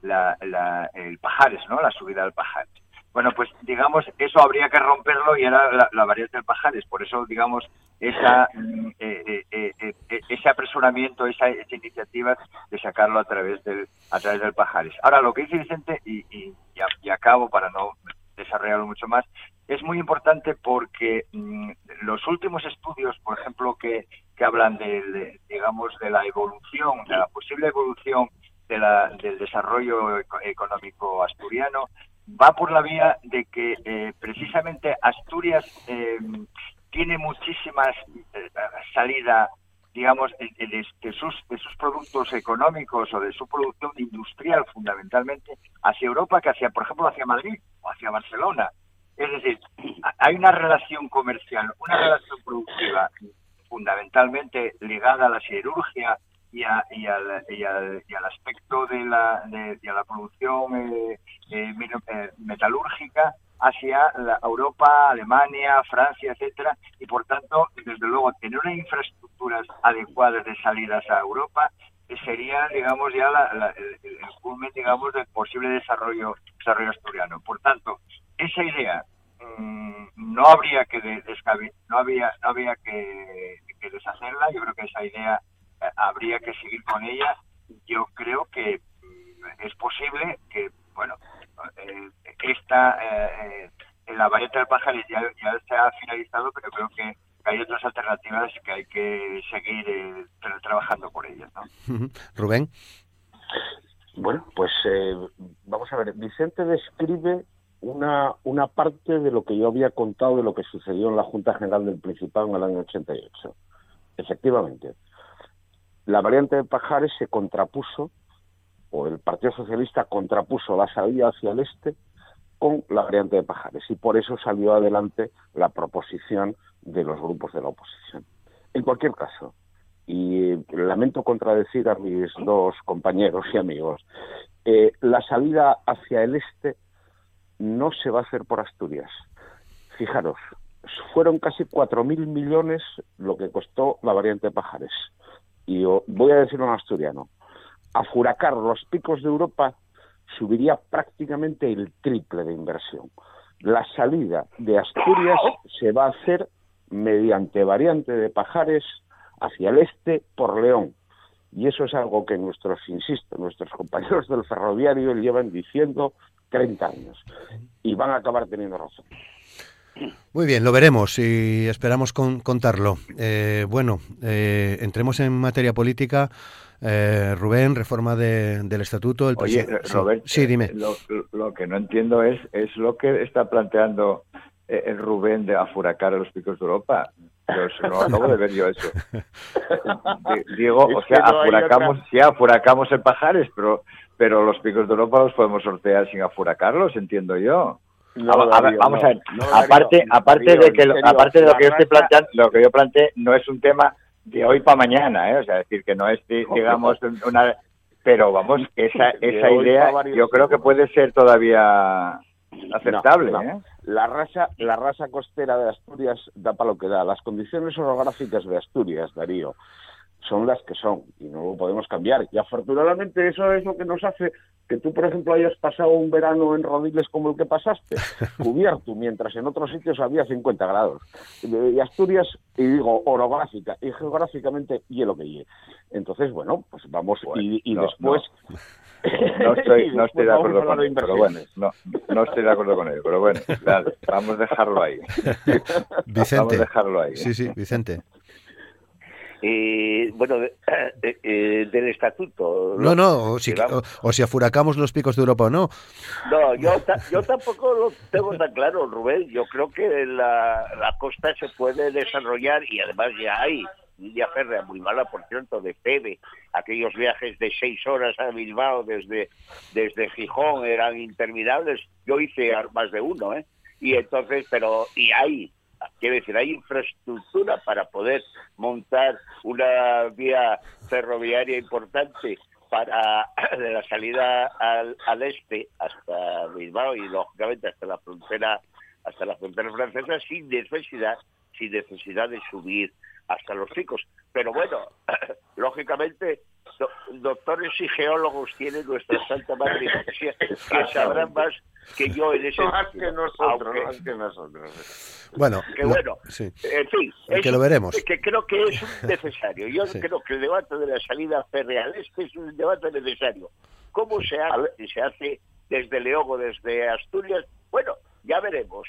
la, la, el Pajares no la subida al Pajares bueno, pues digamos, eso habría que romperlo y era la, variante del Pajares. Por eso, digamos, esa, eh, eh, eh, ese apresuramiento, esa, iniciativa de sacarlo a través del, a través del Pajares. Ahora, lo que dice Vicente, y, y, acabo para no desarrollarlo mucho más, es muy importante porque mm, los últimos estudios, por ejemplo, que, que hablan de, digamos, de la evolución, de la posible evolución de la, del desarrollo económico asturiano, va por la vía de que eh, precisamente Asturias eh, tiene muchísimas eh, salida digamos, de, sus, de sus productos económicos o de su producción industrial fundamentalmente hacia Europa que hacia, por ejemplo, hacia Madrid o hacia Barcelona. Es decir, hay una relación comercial, una relación productiva fundamentalmente ligada a la siderurgia, y, y, al, y, al, y, al, aspecto de la, de, la producción eh, eh, eh, metalúrgica hacia la Europa, Alemania, Francia, etcétera, y por tanto, desde luego, tener unas infraestructuras adecuadas de salidas a Europa sería, digamos, ya la, el, el culmen, digamos, del posible desarrollo, desarrollo asturiano. Por tanto, esa idea mm, no habría que no había no había que deshacerla. Yo creo que esa idea habría que seguir con ella. Yo creo que mm, es posible que, bueno, eh, esta, eh, eh, la variante del pájaro ya, ya se ha finalizado, pero creo que hay otras alternativas que hay que seguir eh, trabajando por ellas. ¿no? Rubén. Bueno, pues vamos a ver, Vicente describe una, una parte de lo que yo había contado de lo que sucedió en la Junta General del Principado en el año 88. Efectivamente, la variante de Pajares se contrapuso, o el Partido Socialista contrapuso la salida hacia el este con la variante de Pajares, y por eso salió adelante la proposición de los grupos de la oposición. En cualquier caso, y lamento contradecir a mis dos compañeros y amigos, eh, la salida hacia el este no se va a hacer por Asturias. Fijaros, fueron casi 4.000 millones lo que costó la variante de Pajares y voy a decirlo en asturiano, a furacar los picos de Europa subiría prácticamente el triple de inversión. La salida de Asturias se va a hacer mediante variante de Pajares hacia el este por León. Y eso es algo que nuestros, insisto, nuestros compañeros del ferroviario llevan diciendo 30 años. Y van a acabar teniendo razón. Muy bien, lo veremos y esperamos contarlo. Eh, bueno, eh, entremos en materia política. Eh, Rubén, reforma del estatuto. El Oye, Robert, sí, dime. Lo, que no entiendo es, es lo que está planteando el Rubén de afuracar a los picos de Europa. Yo no acabo de ver yo eso. (laughs) Digo, o sea, afuracamos, sí, afuracamos en pajares, pero, pero los picos de Europa los podemos sortear sin afuracarlos, entiendo yo. Vamos a ver, aparte, aparte de que, aparte de lo que yo estoy planteando, lo que yo planteé no es un tema de hoy para mañana, ¿eh? o sea, decir que no es, digamos, una, pero vamos, (laughs) esa, esa idea yo creo que puede ser todavía aceptable. ¿eh? La raza, la raza costera de Asturias da para lo que da. Las condiciones orográficas de Asturias, Darío, son las que son y no lo podemos cambiar. Y afortunadamente eso es lo que nos hace que tú, por ejemplo, hayas pasado un verano en Rodiles como el que pasaste, (laughs) cubierto, mientras en otros sitios había 50 grados. Y Asturias, y digo, orográfica y geográficamente, hielo que hielo. Entonces, bueno, pues vamos, y, después... (laughs) No. estoy, no estoy de acuerdo con él, pero bueno, no, no estoy de acuerdo con él, pero bueno, vamos a dejarlo ahí. (laughs) Vicente. Vamos a dejarlo ahí. Sí, sí, Vicente. Eh, bueno, (clears throat) eh, del estatuto. No, no, o si, o, si, afuracamos los picos de Europa o no. No, yo, yo tampoco lo tengo tan claro, Rubén. Yo creo que la, la costa se puede desarrollar y además ya hay línea férrea muy mala, por cierto, de Febe. Aquellos viajes de seis horas a Bilbao desde, desde Gijón eran interminables. Yo hice más de uno, ¿eh? Y entonces, pero, y hay Quiere decir, hay infraestructura para poder montar una vía ferroviaria importante para (clears throat) de la salida al, este hasta Bilbao y lógicamente hasta la frontera hasta la frontera francesa sin necesidad sin necesidad de subir hasta los picos. Pero bueno, (clears throat) lógicamente doctores y geólogos tienen nuestra Santa Madre que sabrán más que yo en ese más que nosotros, más que nosotros. Bueno, que bueno, en fin, que lo veremos. Que creo que es (laughs) necesario. Yo creo que el debate de la salida federal este es un debate necesario. ¿Cómo se hace? Se hace desde León o desde Asturias, bueno, ya veremos.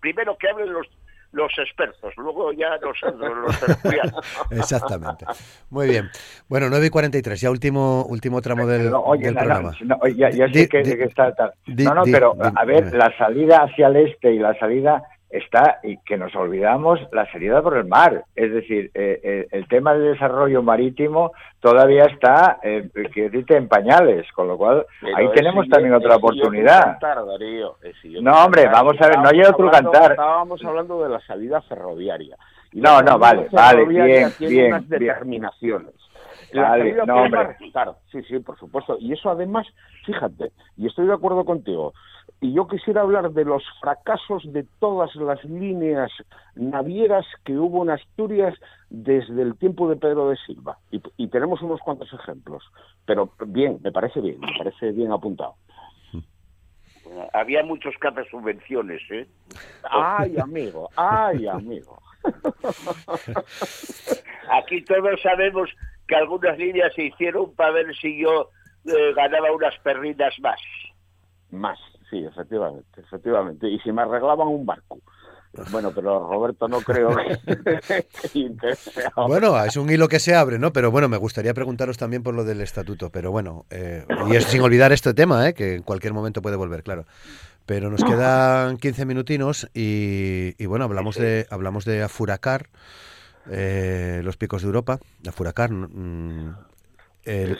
Primero que hablen los los expertos, luego ya nosotros los tertulianos. Exactamente. Muy bien. Bueno, 9 y 43, ya último último tramo del, del programa. No, ya, sé que, está No, no, pero a ver, la salida hacia el este y la salida está, y que nos olvidamos, la salida por el mar. Es decir, eh, eh, el tema del desarrollo marítimo todavía está, eh, en pañales, con lo cual ahí tenemos también otra oportunidad. no, hombre, vamos a ver, no hay otro cantar. Estábamos hablando de la salida ferroviaria. no, no, vale, vale, bien, bien, unas determinaciones. Vale, no, hombre. Claro, sí, sí, por supuesto. Y eso además, fíjate, y estoy de acuerdo contigo, y yo quisiera hablar de los fracasos de todas las líneas navieras que hubo en Asturias desde el tiempo de Pedro de Silva. Y, tenemos unos cuantos ejemplos. Pero bien, me parece bien, me parece bien apuntado. (laughs) Había muchos capas subvenciones, ¿eh? Ay, amigo, ay, amigo. (laughs) Aquí todos sabemos que algunas líneas se hicieron para ver si yo eh, ganaba unas perritas más. Más, sí, efectivamente, efectivamente. Y si me arreglaban un barco. Bueno, pero Roberto no creo que, (laughs) Bueno, es un hilo que se abre, ¿no? Pero bueno, me gustaría preguntaros también por lo del estatuto. Pero bueno, eh, y es sin olvidar este tema, ¿eh? que en cualquier momento puede volver, claro. Pero nos quedan 15 minutinos y, y bueno, hablamos de, hablamos de afuracar eh, los picos de Europa, afuracar. Mm,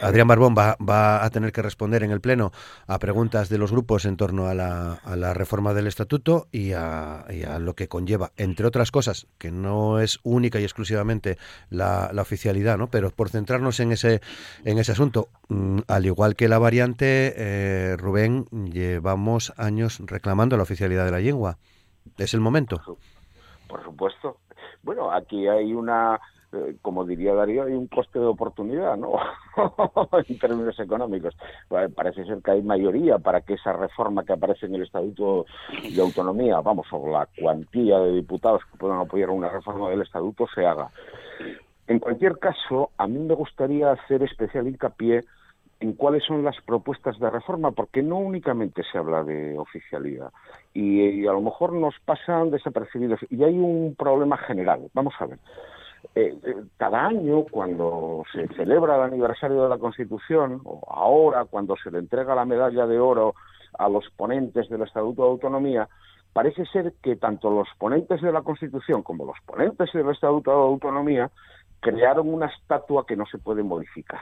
Adrián Barbón va, va, a tener que responder en el Pleno a preguntas de los grupos en torno a la, a la reforma del estatuto y a, lo que conlleva, entre otras cosas, que no es única y exclusivamente la, oficialidad, ¿no? pero por centrarnos en ese, en ese asunto, mm, al igual que la variante, eh, Rubén, llevamos años reclamando la oficialidad de la lengua. ¿Es el momento? Por supuesto. Bueno, aquí hay una eh, como diría Darío, hay un coste de oportunidad, ¿no? (laughs) en términos económicos. Pues, parece ser que hay mayoría para que esa reforma que aparece en el Estatuto de Autonomía, vamos, o la cuantía de diputados que puedan apoyar una reforma del Estatuto se haga. En cualquier caso, a mí me gustaría hacer especial hincapié en cuáles son las propuestas de reforma, porque no únicamente se habla de oficialidad y, a lo mejor nos pasan desapercibidos y hay un problema general. Vamos a ver. Eh, eh, cada año, cuando se celebra el aniversario de la Constitución, o ahora, cuando se le entrega la medalla de oro a los ponentes del Estatuto de Autonomía, parece ser que tanto los ponentes de la Constitución como los ponentes del Estatuto de Autonomía crearon una estatua que no se puede modificar.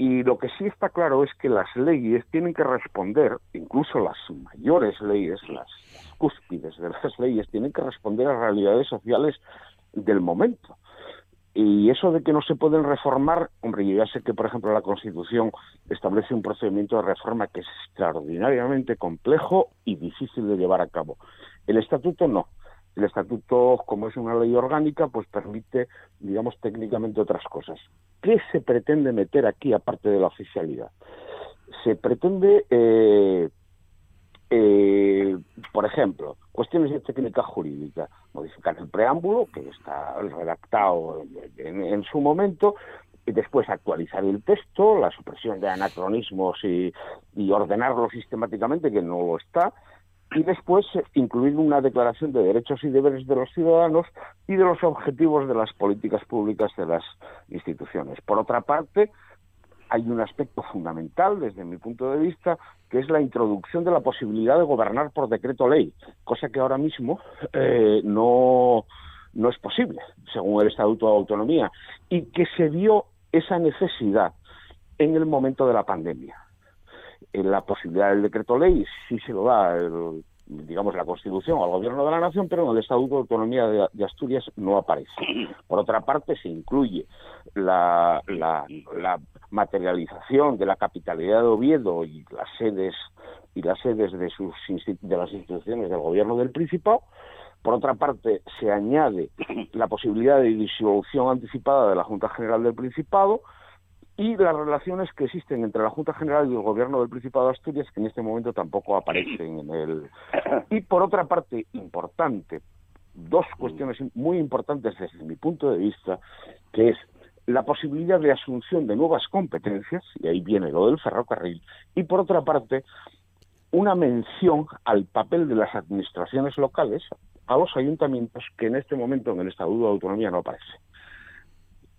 Y lo que sí está claro es que las leyes tienen que responder, incluso las mayores leyes, las cúspides de las (laughs) leyes, tienen que responder a realidades sociales del momento. Y eso de que no se pueden reformar, hombre, yo ya sé que, por ejemplo, la Constitución establece un procedimiento de reforma que es extraordinariamente complejo y difícil de llevar a cabo. El Estatuto no. El estatuto, como es una ley orgánica, pues permite, digamos, técnicamente otras cosas. ¿Qué se pretende meter aquí aparte de la oficialidad? Se pretende, eh, eh, por ejemplo, cuestiones de técnica jurídica, modificar el preámbulo, que está redactado en, su momento, y después actualizar el texto, la supresión de anacronismos y, y ordenarlo sistemáticamente, que no lo está, y después eh, incluir una declaración de derechos y deberes de los ciudadanos y de los objetivos de las políticas públicas de las instituciones. Por otra parte, hay un aspecto fundamental desde mi punto de vista, que es la introducción de la posibilidad de gobernar por decreto ley, cosa que ahora mismo eh, no, no es posible, según el Estatuto de Autonomía, y que se vio esa necesidad en el momento de la pandemia la posibilidad del decreto ley sí se lo da digamos la Constitución al Gobierno de la Nación, pero en el Estatuto de Autonomía de, Asturias no aparece. Por otra parte, se incluye la, la, materialización de la capitalidad de Oviedo y las sedes y las sedes de sus de las instituciones del Gobierno del Principado. Por otra parte, se añade la posibilidad de disolución anticipada de la Junta General del Principado y las relaciones que existen entre la Junta General y el Gobierno del Principado de Asturias, que en este momento tampoco aparecen en el... (coughs) Y por otra parte, importante, dos cuestiones muy importantes desde mi punto de vista, que es la posibilidad de asunción de nuevas competencias, y ahí viene lo del ferrocarril, y por otra parte, una mención al papel de las administraciones locales, a los ayuntamientos, que en este momento en el Estatuto de Autonomía no aparece.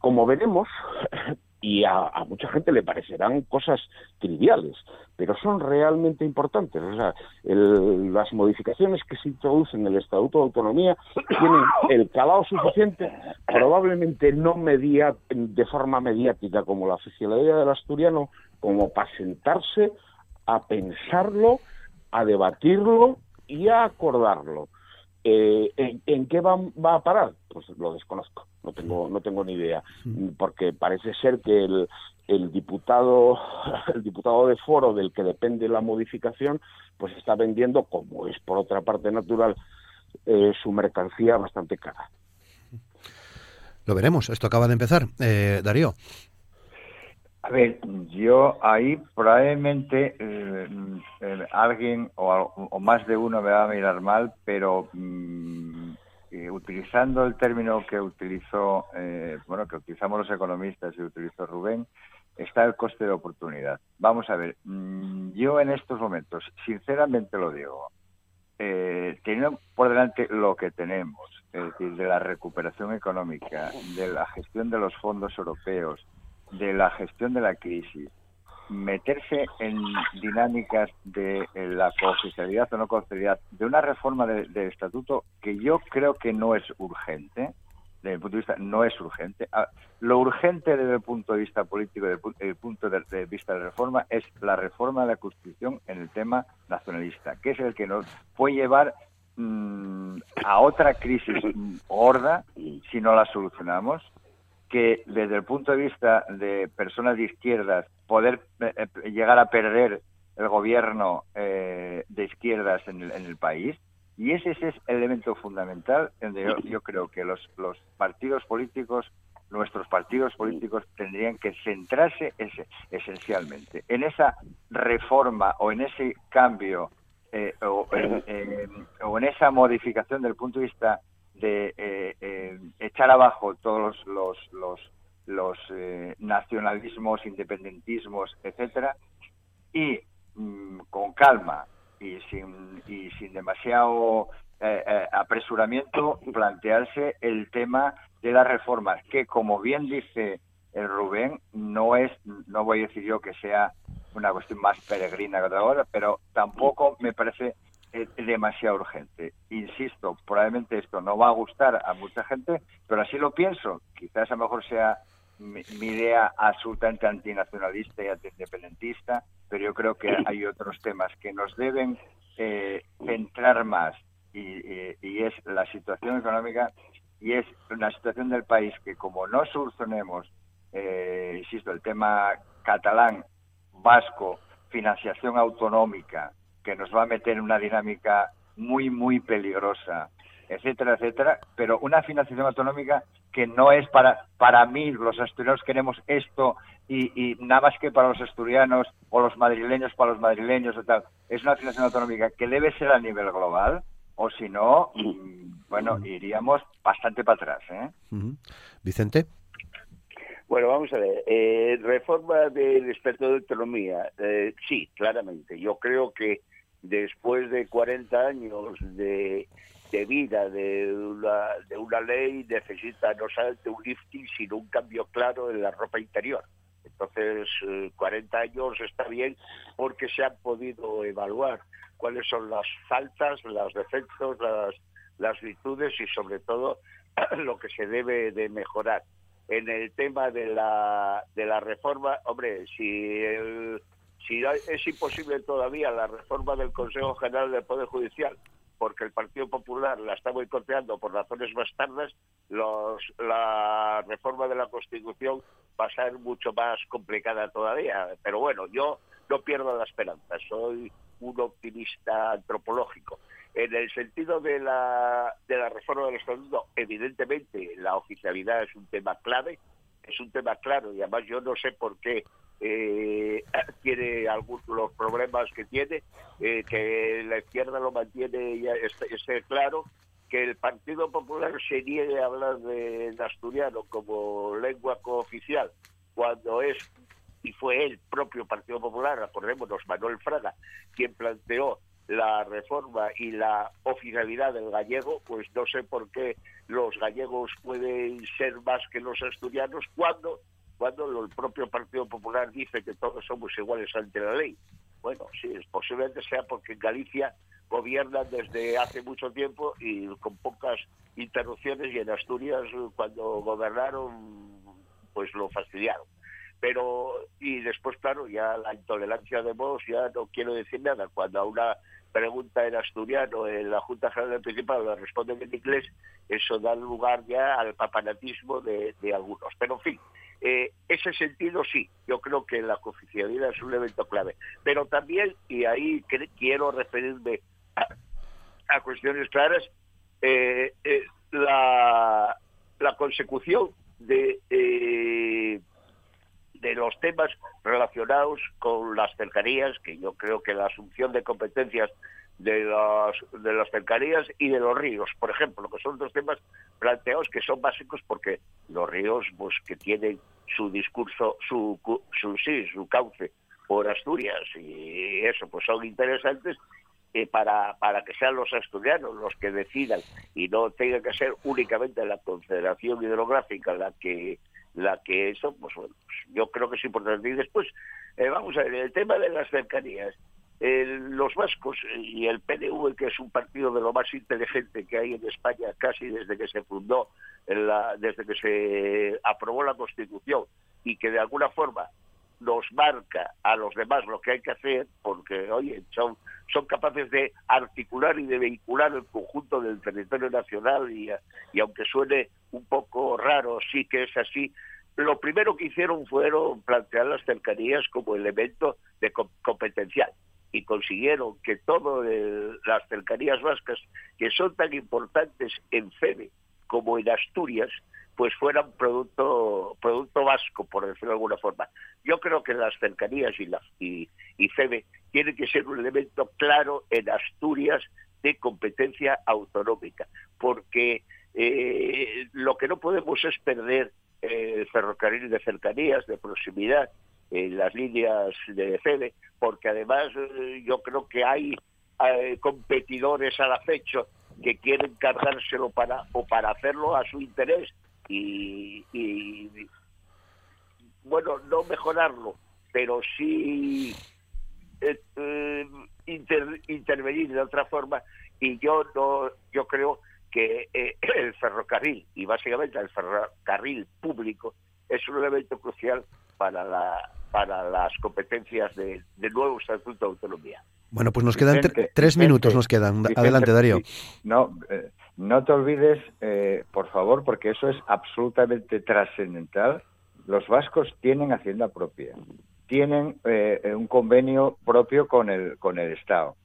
Como veremos, (clears throat) y a, mucha gente le parecerán cosas triviales, pero son realmente importantes. O sea, las modificaciones que se introducen en el Estatuto de Autonomía (clears throat) tienen el calado suficiente, probablemente no media, de forma mediática como la oficialidad del asturiano, como para sentarse a pensarlo, a debatirlo y a acordarlo. Eh, ¿en, qué va, va, a parar? Pues lo desconozco, no tengo, no tengo ni idea, porque parece ser que el, el diputado, (laughs) el diputado de foro del que depende la modificación, pues está vendiendo, como es por otra parte natural, eh, su mercancía bastante cara. Lo veremos, esto acaba de empezar. Eh, Darío. A ver, yo ahí probablemente eh, eh, alguien o, más de uno me va a mirar mal, pero mm, eh, utilizando el término que utilizó, bueno, que utilizamos los economistas y utilizó Rubén, está el coste de oportunidad. Vamos a ver, mm, yo en estos momentos, sinceramente lo digo, teniendo por delante lo que tenemos, es decir, de la recuperación económica, de la gestión de los fondos europeos, de la gestión de la crisis, meterse en dinámicas de eh, la cooficialidad o no cooficialidad, de una reforma del estatuto que yo creo que no es urgente, desde mi punto de vista no es urgente. Ah, lo urgente desde el punto de vista político, desde el punto de, vista de reforma, es la reforma de la Constitución en el tema nacionalista, que es el que nos puede llevar mm, a otra crisis gorda si no la solucionamos que desde el punto de vista de personas de izquierdas, poder eh, eh, llegar a perder el gobierno eh, de izquierdas en el, país. Y ese, es el elemento fundamental donde yo, creo que los, los partidos políticos, nuestros partidos políticos, tendrían que centrarse esencialmente en esa reforma o en ese cambio o, o en esa modificación del punto de vista de eh, eh, echar abajo todos los, los eh, nacionalismos, independentismos, etcétera, y mm, con calma y sin, y sin demasiado eh, eh, apresuramiento plantearse el tema de las reformas, que como bien dice el Rubén, no es, no voy a decir yo que sea una cuestión más peregrina que otra cosa, pero tampoco me parece demasiado urgente. Insisto, probablemente esto no va a gustar a mucha gente, pero así lo pienso. Quizás a lo mejor sea mi, idea absolutamente antinacionalista y antiindependentista, pero yo creo que hay otros temas que nos deben eh, centrar más y, es la situación económica y es una situación del país que como no solucionemos, eh, insisto, el tema catalán, vasco, financiación autonómica, que nos va a meter en una dinámica muy, muy peligrosa, etcétera, etcétera, pero una financiación autonómica que no es para, para mí, los asturianos queremos esto y, nada más que para los asturianos o los madrileños para los madrileños o tal. Es una financiación autonómica que debe ser a nivel global o si no, mm, bueno, iríamos bastante para atrás. ¿eh? Vicente. Bueno, vamos a ver. Eh, reforma del experto de autonomía. Eh, sí, claramente. Yo creo que después de 40 años de, vida de una, de una ley necesita no solamente un lifting, sino un cambio claro en la ropa interior. Entonces, 40 eh, años está bien porque se han podido evaluar cuáles son las faltas, los defectos, las, las virtudes y sobre todo (clears throat) lo que se debe de mejorar. En el tema de la, de la reforma, hombre, si es imposible todavía la reforma del Consejo General del Poder Judicial, porque el Partido Popular la está boicoteando por razones más tardas, la reforma de la Constitución va a ser mucho más complicada todavía. Pero bueno, yo no pierdo la esperanza, soy un optimista antropológico. En el sentido de la, de la reforma del Estatuto, evidentemente la oficialidad es un tema clave, es un tema claro y además yo no sé por qué eh, tiene algunos los problemas que tiene, eh, que la izquierda lo mantiene, ya esté, claro, que el Partido Popular se niegue a hablar de, asturiano como lengua cooficial, cuando es, y fue el propio Partido Popular, acordémonos, Manuel Fraga, quien planteó la reforma y la oficialidad del gallego, pues no sé por qué los gallegos pueden ser más que los asturianos cuando cuando el propio Partido Popular dice que todos somos iguales ante la ley. Bueno, sí, posiblemente sea porque en Galicia gobiernan desde hace mucho tiempo y con pocas interrupciones y en Asturias cuando gobernaron pues lo fastidiaron. Pero, y después, claro, ya la intolerancia de voz, ya no quiero decir nada. Cuando a una pregunta en asturiano en la Junta General del Principado la responden en inglés, eso da lugar ya al papanatismo de, algunos. Pero, en fin, eh, ese sentido sí, yo creo que la cooficialidad es un elemento clave. Pero también, y ahí quiero referirme a, cuestiones claras, eh, eh, la, la, consecución de, de los temas relacionados con las cercanías, que yo creo que la asunción de competencias de las, de las cercanías y de los ríos, por ejemplo, que son dos temas planteados que son básicos porque los ríos, pues que tienen su discurso, su, su sí, su cauce por Asturias y eso, pues son interesantes eh, para, para que sean los asturianos los que decidan y no tenga que ser únicamente la Confederación Hidrográfica la que la que eso, pues bueno, pues yo creo que es importante. Y después, eh, vamos a ver, el tema de las cercanías los vascos y el PNV, que es un partido de lo más inteligente que hay en España casi desde que se fundó, desde que se aprobó la Constitución y que de alguna forma nos marca a los demás lo que hay que hacer, porque, oye, son, son capaces de articular y de vehicular el conjunto del territorio nacional y, y aunque suene un poco raro, sí que es así, lo primero que hicieron fueron plantear las cercanías como elemento de competencial y consiguieron que todas las cercanías vascas, que son tan importantes en FEBE como en Asturias, pues fueran producto producto vasco, por decirlo de alguna forma. Yo creo que las cercanías y, la, y, y FEBE tienen que ser un elemento claro en Asturias de competencia autonómica, porque eh, lo que no podemos es perder el ferrocarril de cercanías, de proximidad, en las líneas de FEDE, porque además yo creo que hay competidores al acecho que quieren cargárselo para o para hacerlo a su interés y, bueno no mejorarlo pero sí eh, intervenir de otra forma y yo no yo creo que eh, (clears throat) el ferrocarril y básicamente el ferrocarril público es un elemento crucial para la para las competencias del nuevo estatuto de autonomía bueno, pues nos quedan tres minutos, nos quedan. Adelante, Darío. No, eh, no te olvides, eh, por favor, porque eso es absolutamente trascendental. Los vascos tienen hacienda propia, tienen eh, un convenio propio con el con el Estado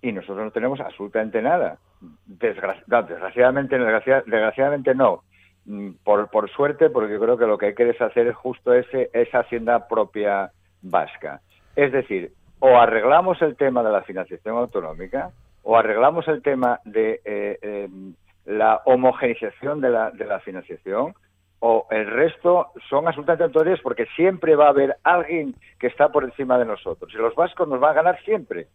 y nosotros no tenemos absolutamente nada. desgraciadamente, desgraciadamente no. Mm, por, por suerte, porque creo que lo que hay que deshacer es justo ese, esa hacienda propia vasca. Es decir, o arreglamos el tema de la financiación autonómica o arreglamos el tema de eh, em, la homogeneización de la, de la financiación o el resto son absolutamente autoridades porque siempre va a haber alguien que está por encima de nosotros y los vascos nos van a ganar siempre.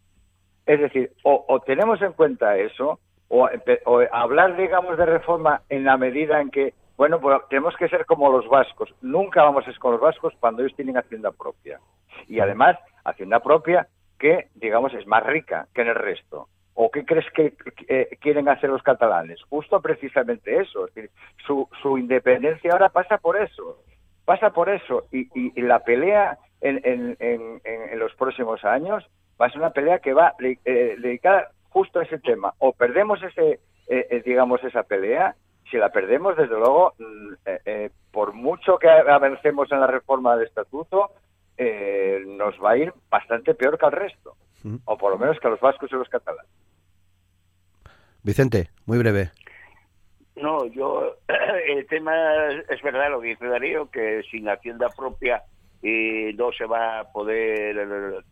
Es decir, o, tenemos en cuenta eso o, o, hablar, digamos, de reforma en la medida en que, bueno, pues tenemos que ser como los vascos. Nunca vamos a ser como los vascos cuando ellos tienen hacienda propia. Y además, hacienda propia que, digamos, es más rica que en el resto. ¿O qué crees que eh, quieren hacer los catalanes? Justo precisamente eso. Es decir, su, su independencia ahora pasa por eso. Pasa por eso. Y, y, la pelea en, en, en, en, los próximos años va a ser una pelea que va eh, dedicada justo a ese tema. O perdemos ese, eh, digamos, esa pelea. Si la perdemos, desde luego, mm, por mucho que avancemos en la reforma del estatuto, eh, nos va a ir bastante peor que al resto, o por lo menos que a los vascos y los catalanes. Vicente, muy breve. No, yo, (clears throat) el tema es verdad lo que dice Darío, que sin hacienda propia eh, no se va a poder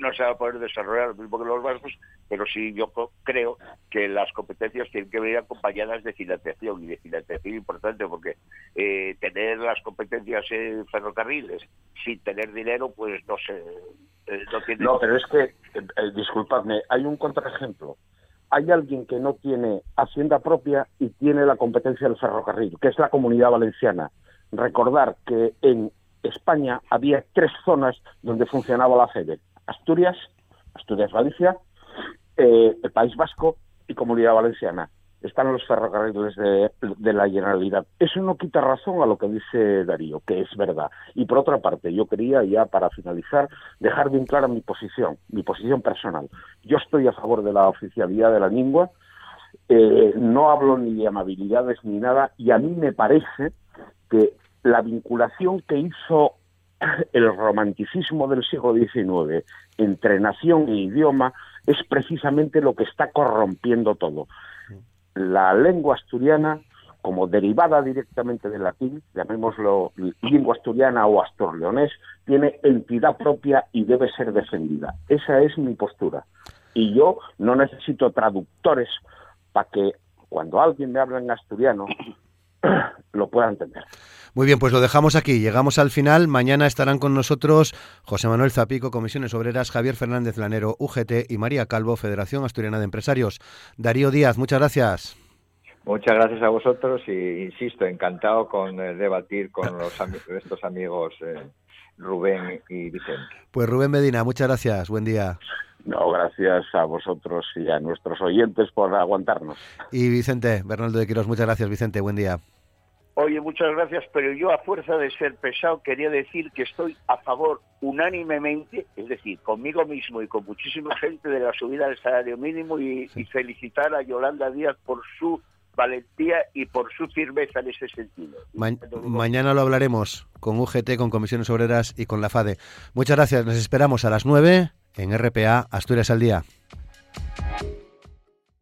no se va a poder desarrollar lo mismo que los vascos, pero sí yo creo que las competencias tienen que venir acompañadas de financiación y de financiación importante porque eh, tener las competencias en ferrocarriles sin tener dinero, pues no sé, eh, no tiene... No, pero es que, eh, disculpadme, hay un contraejemplo. Hay alguien que no tiene hacienda propia y tiene la competencia del ferrocarril, que es la comunidad valenciana. Recordar que en España había tres zonas donde funcionaba la FEDE Asturias, Asturias-Galicia, eh, el País Vasco y Comunidad Valenciana. Están los ferrocarriles de, la Generalidad. Eso no quita razón a lo que dice Darío, que es verdad. Y por otra parte, yo quería ya para finalizar dejar bien clara mi posición, mi posición personal. Yo estoy a favor de la oficialidad de la lengua, eh, no hablo ni de amabilidades ni nada, y a mí me parece que la vinculación que hizo (clears throat) el romanticismo del siglo XIX entre nación e idioma es precisamente lo que está corrompiendo todo. La lengua asturiana, como derivada directamente del latín, llamémoslo lengua asturiana o asturleonés, tiene entidad propia y debe ser defendida. Esa es mi postura. Y yo no necesito traductores para que cuando alguien me habla en asturiano (clears throat) lo pueda entender. Muy bien, pues lo dejamos aquí. Llegamos al final. Mañana estarán con nosotros José Manuel Zapico, Comisiones Obreras, Javier Fernández Lanero, UGT y María Calvo, Federación Asturiana de Empresarios. Darío Díaz, muchas gracias. Muchas gracias a vosotros y insisto, encantado con eh, debatir con los (laughs) estos amigos eh, Rubén y Vicente. Pues Rubén Medina, muchas gracias. Buen día. No, gracias a vosotros y a nuestros oyentes por aguantarnos. Y Vicente, Bernardo de Quiros, muchas gracias, Vicente. Buen día. Oye, muchas gracias, pero yo a fuerza de ser pesado quería decir que estoy a favor unánimemente, es decir, conmigo mismo y con muchísima gente de la subida del salario mínimo y, felicitar a Yolanda Díaz por su valentía y por su firmeza en ese sentido. mañana lo hablaremos con UGT, con Comisiones Obreras y con la FADE. Muchas gracias, nos esperamos a las 9 en RPA Asturias al Día.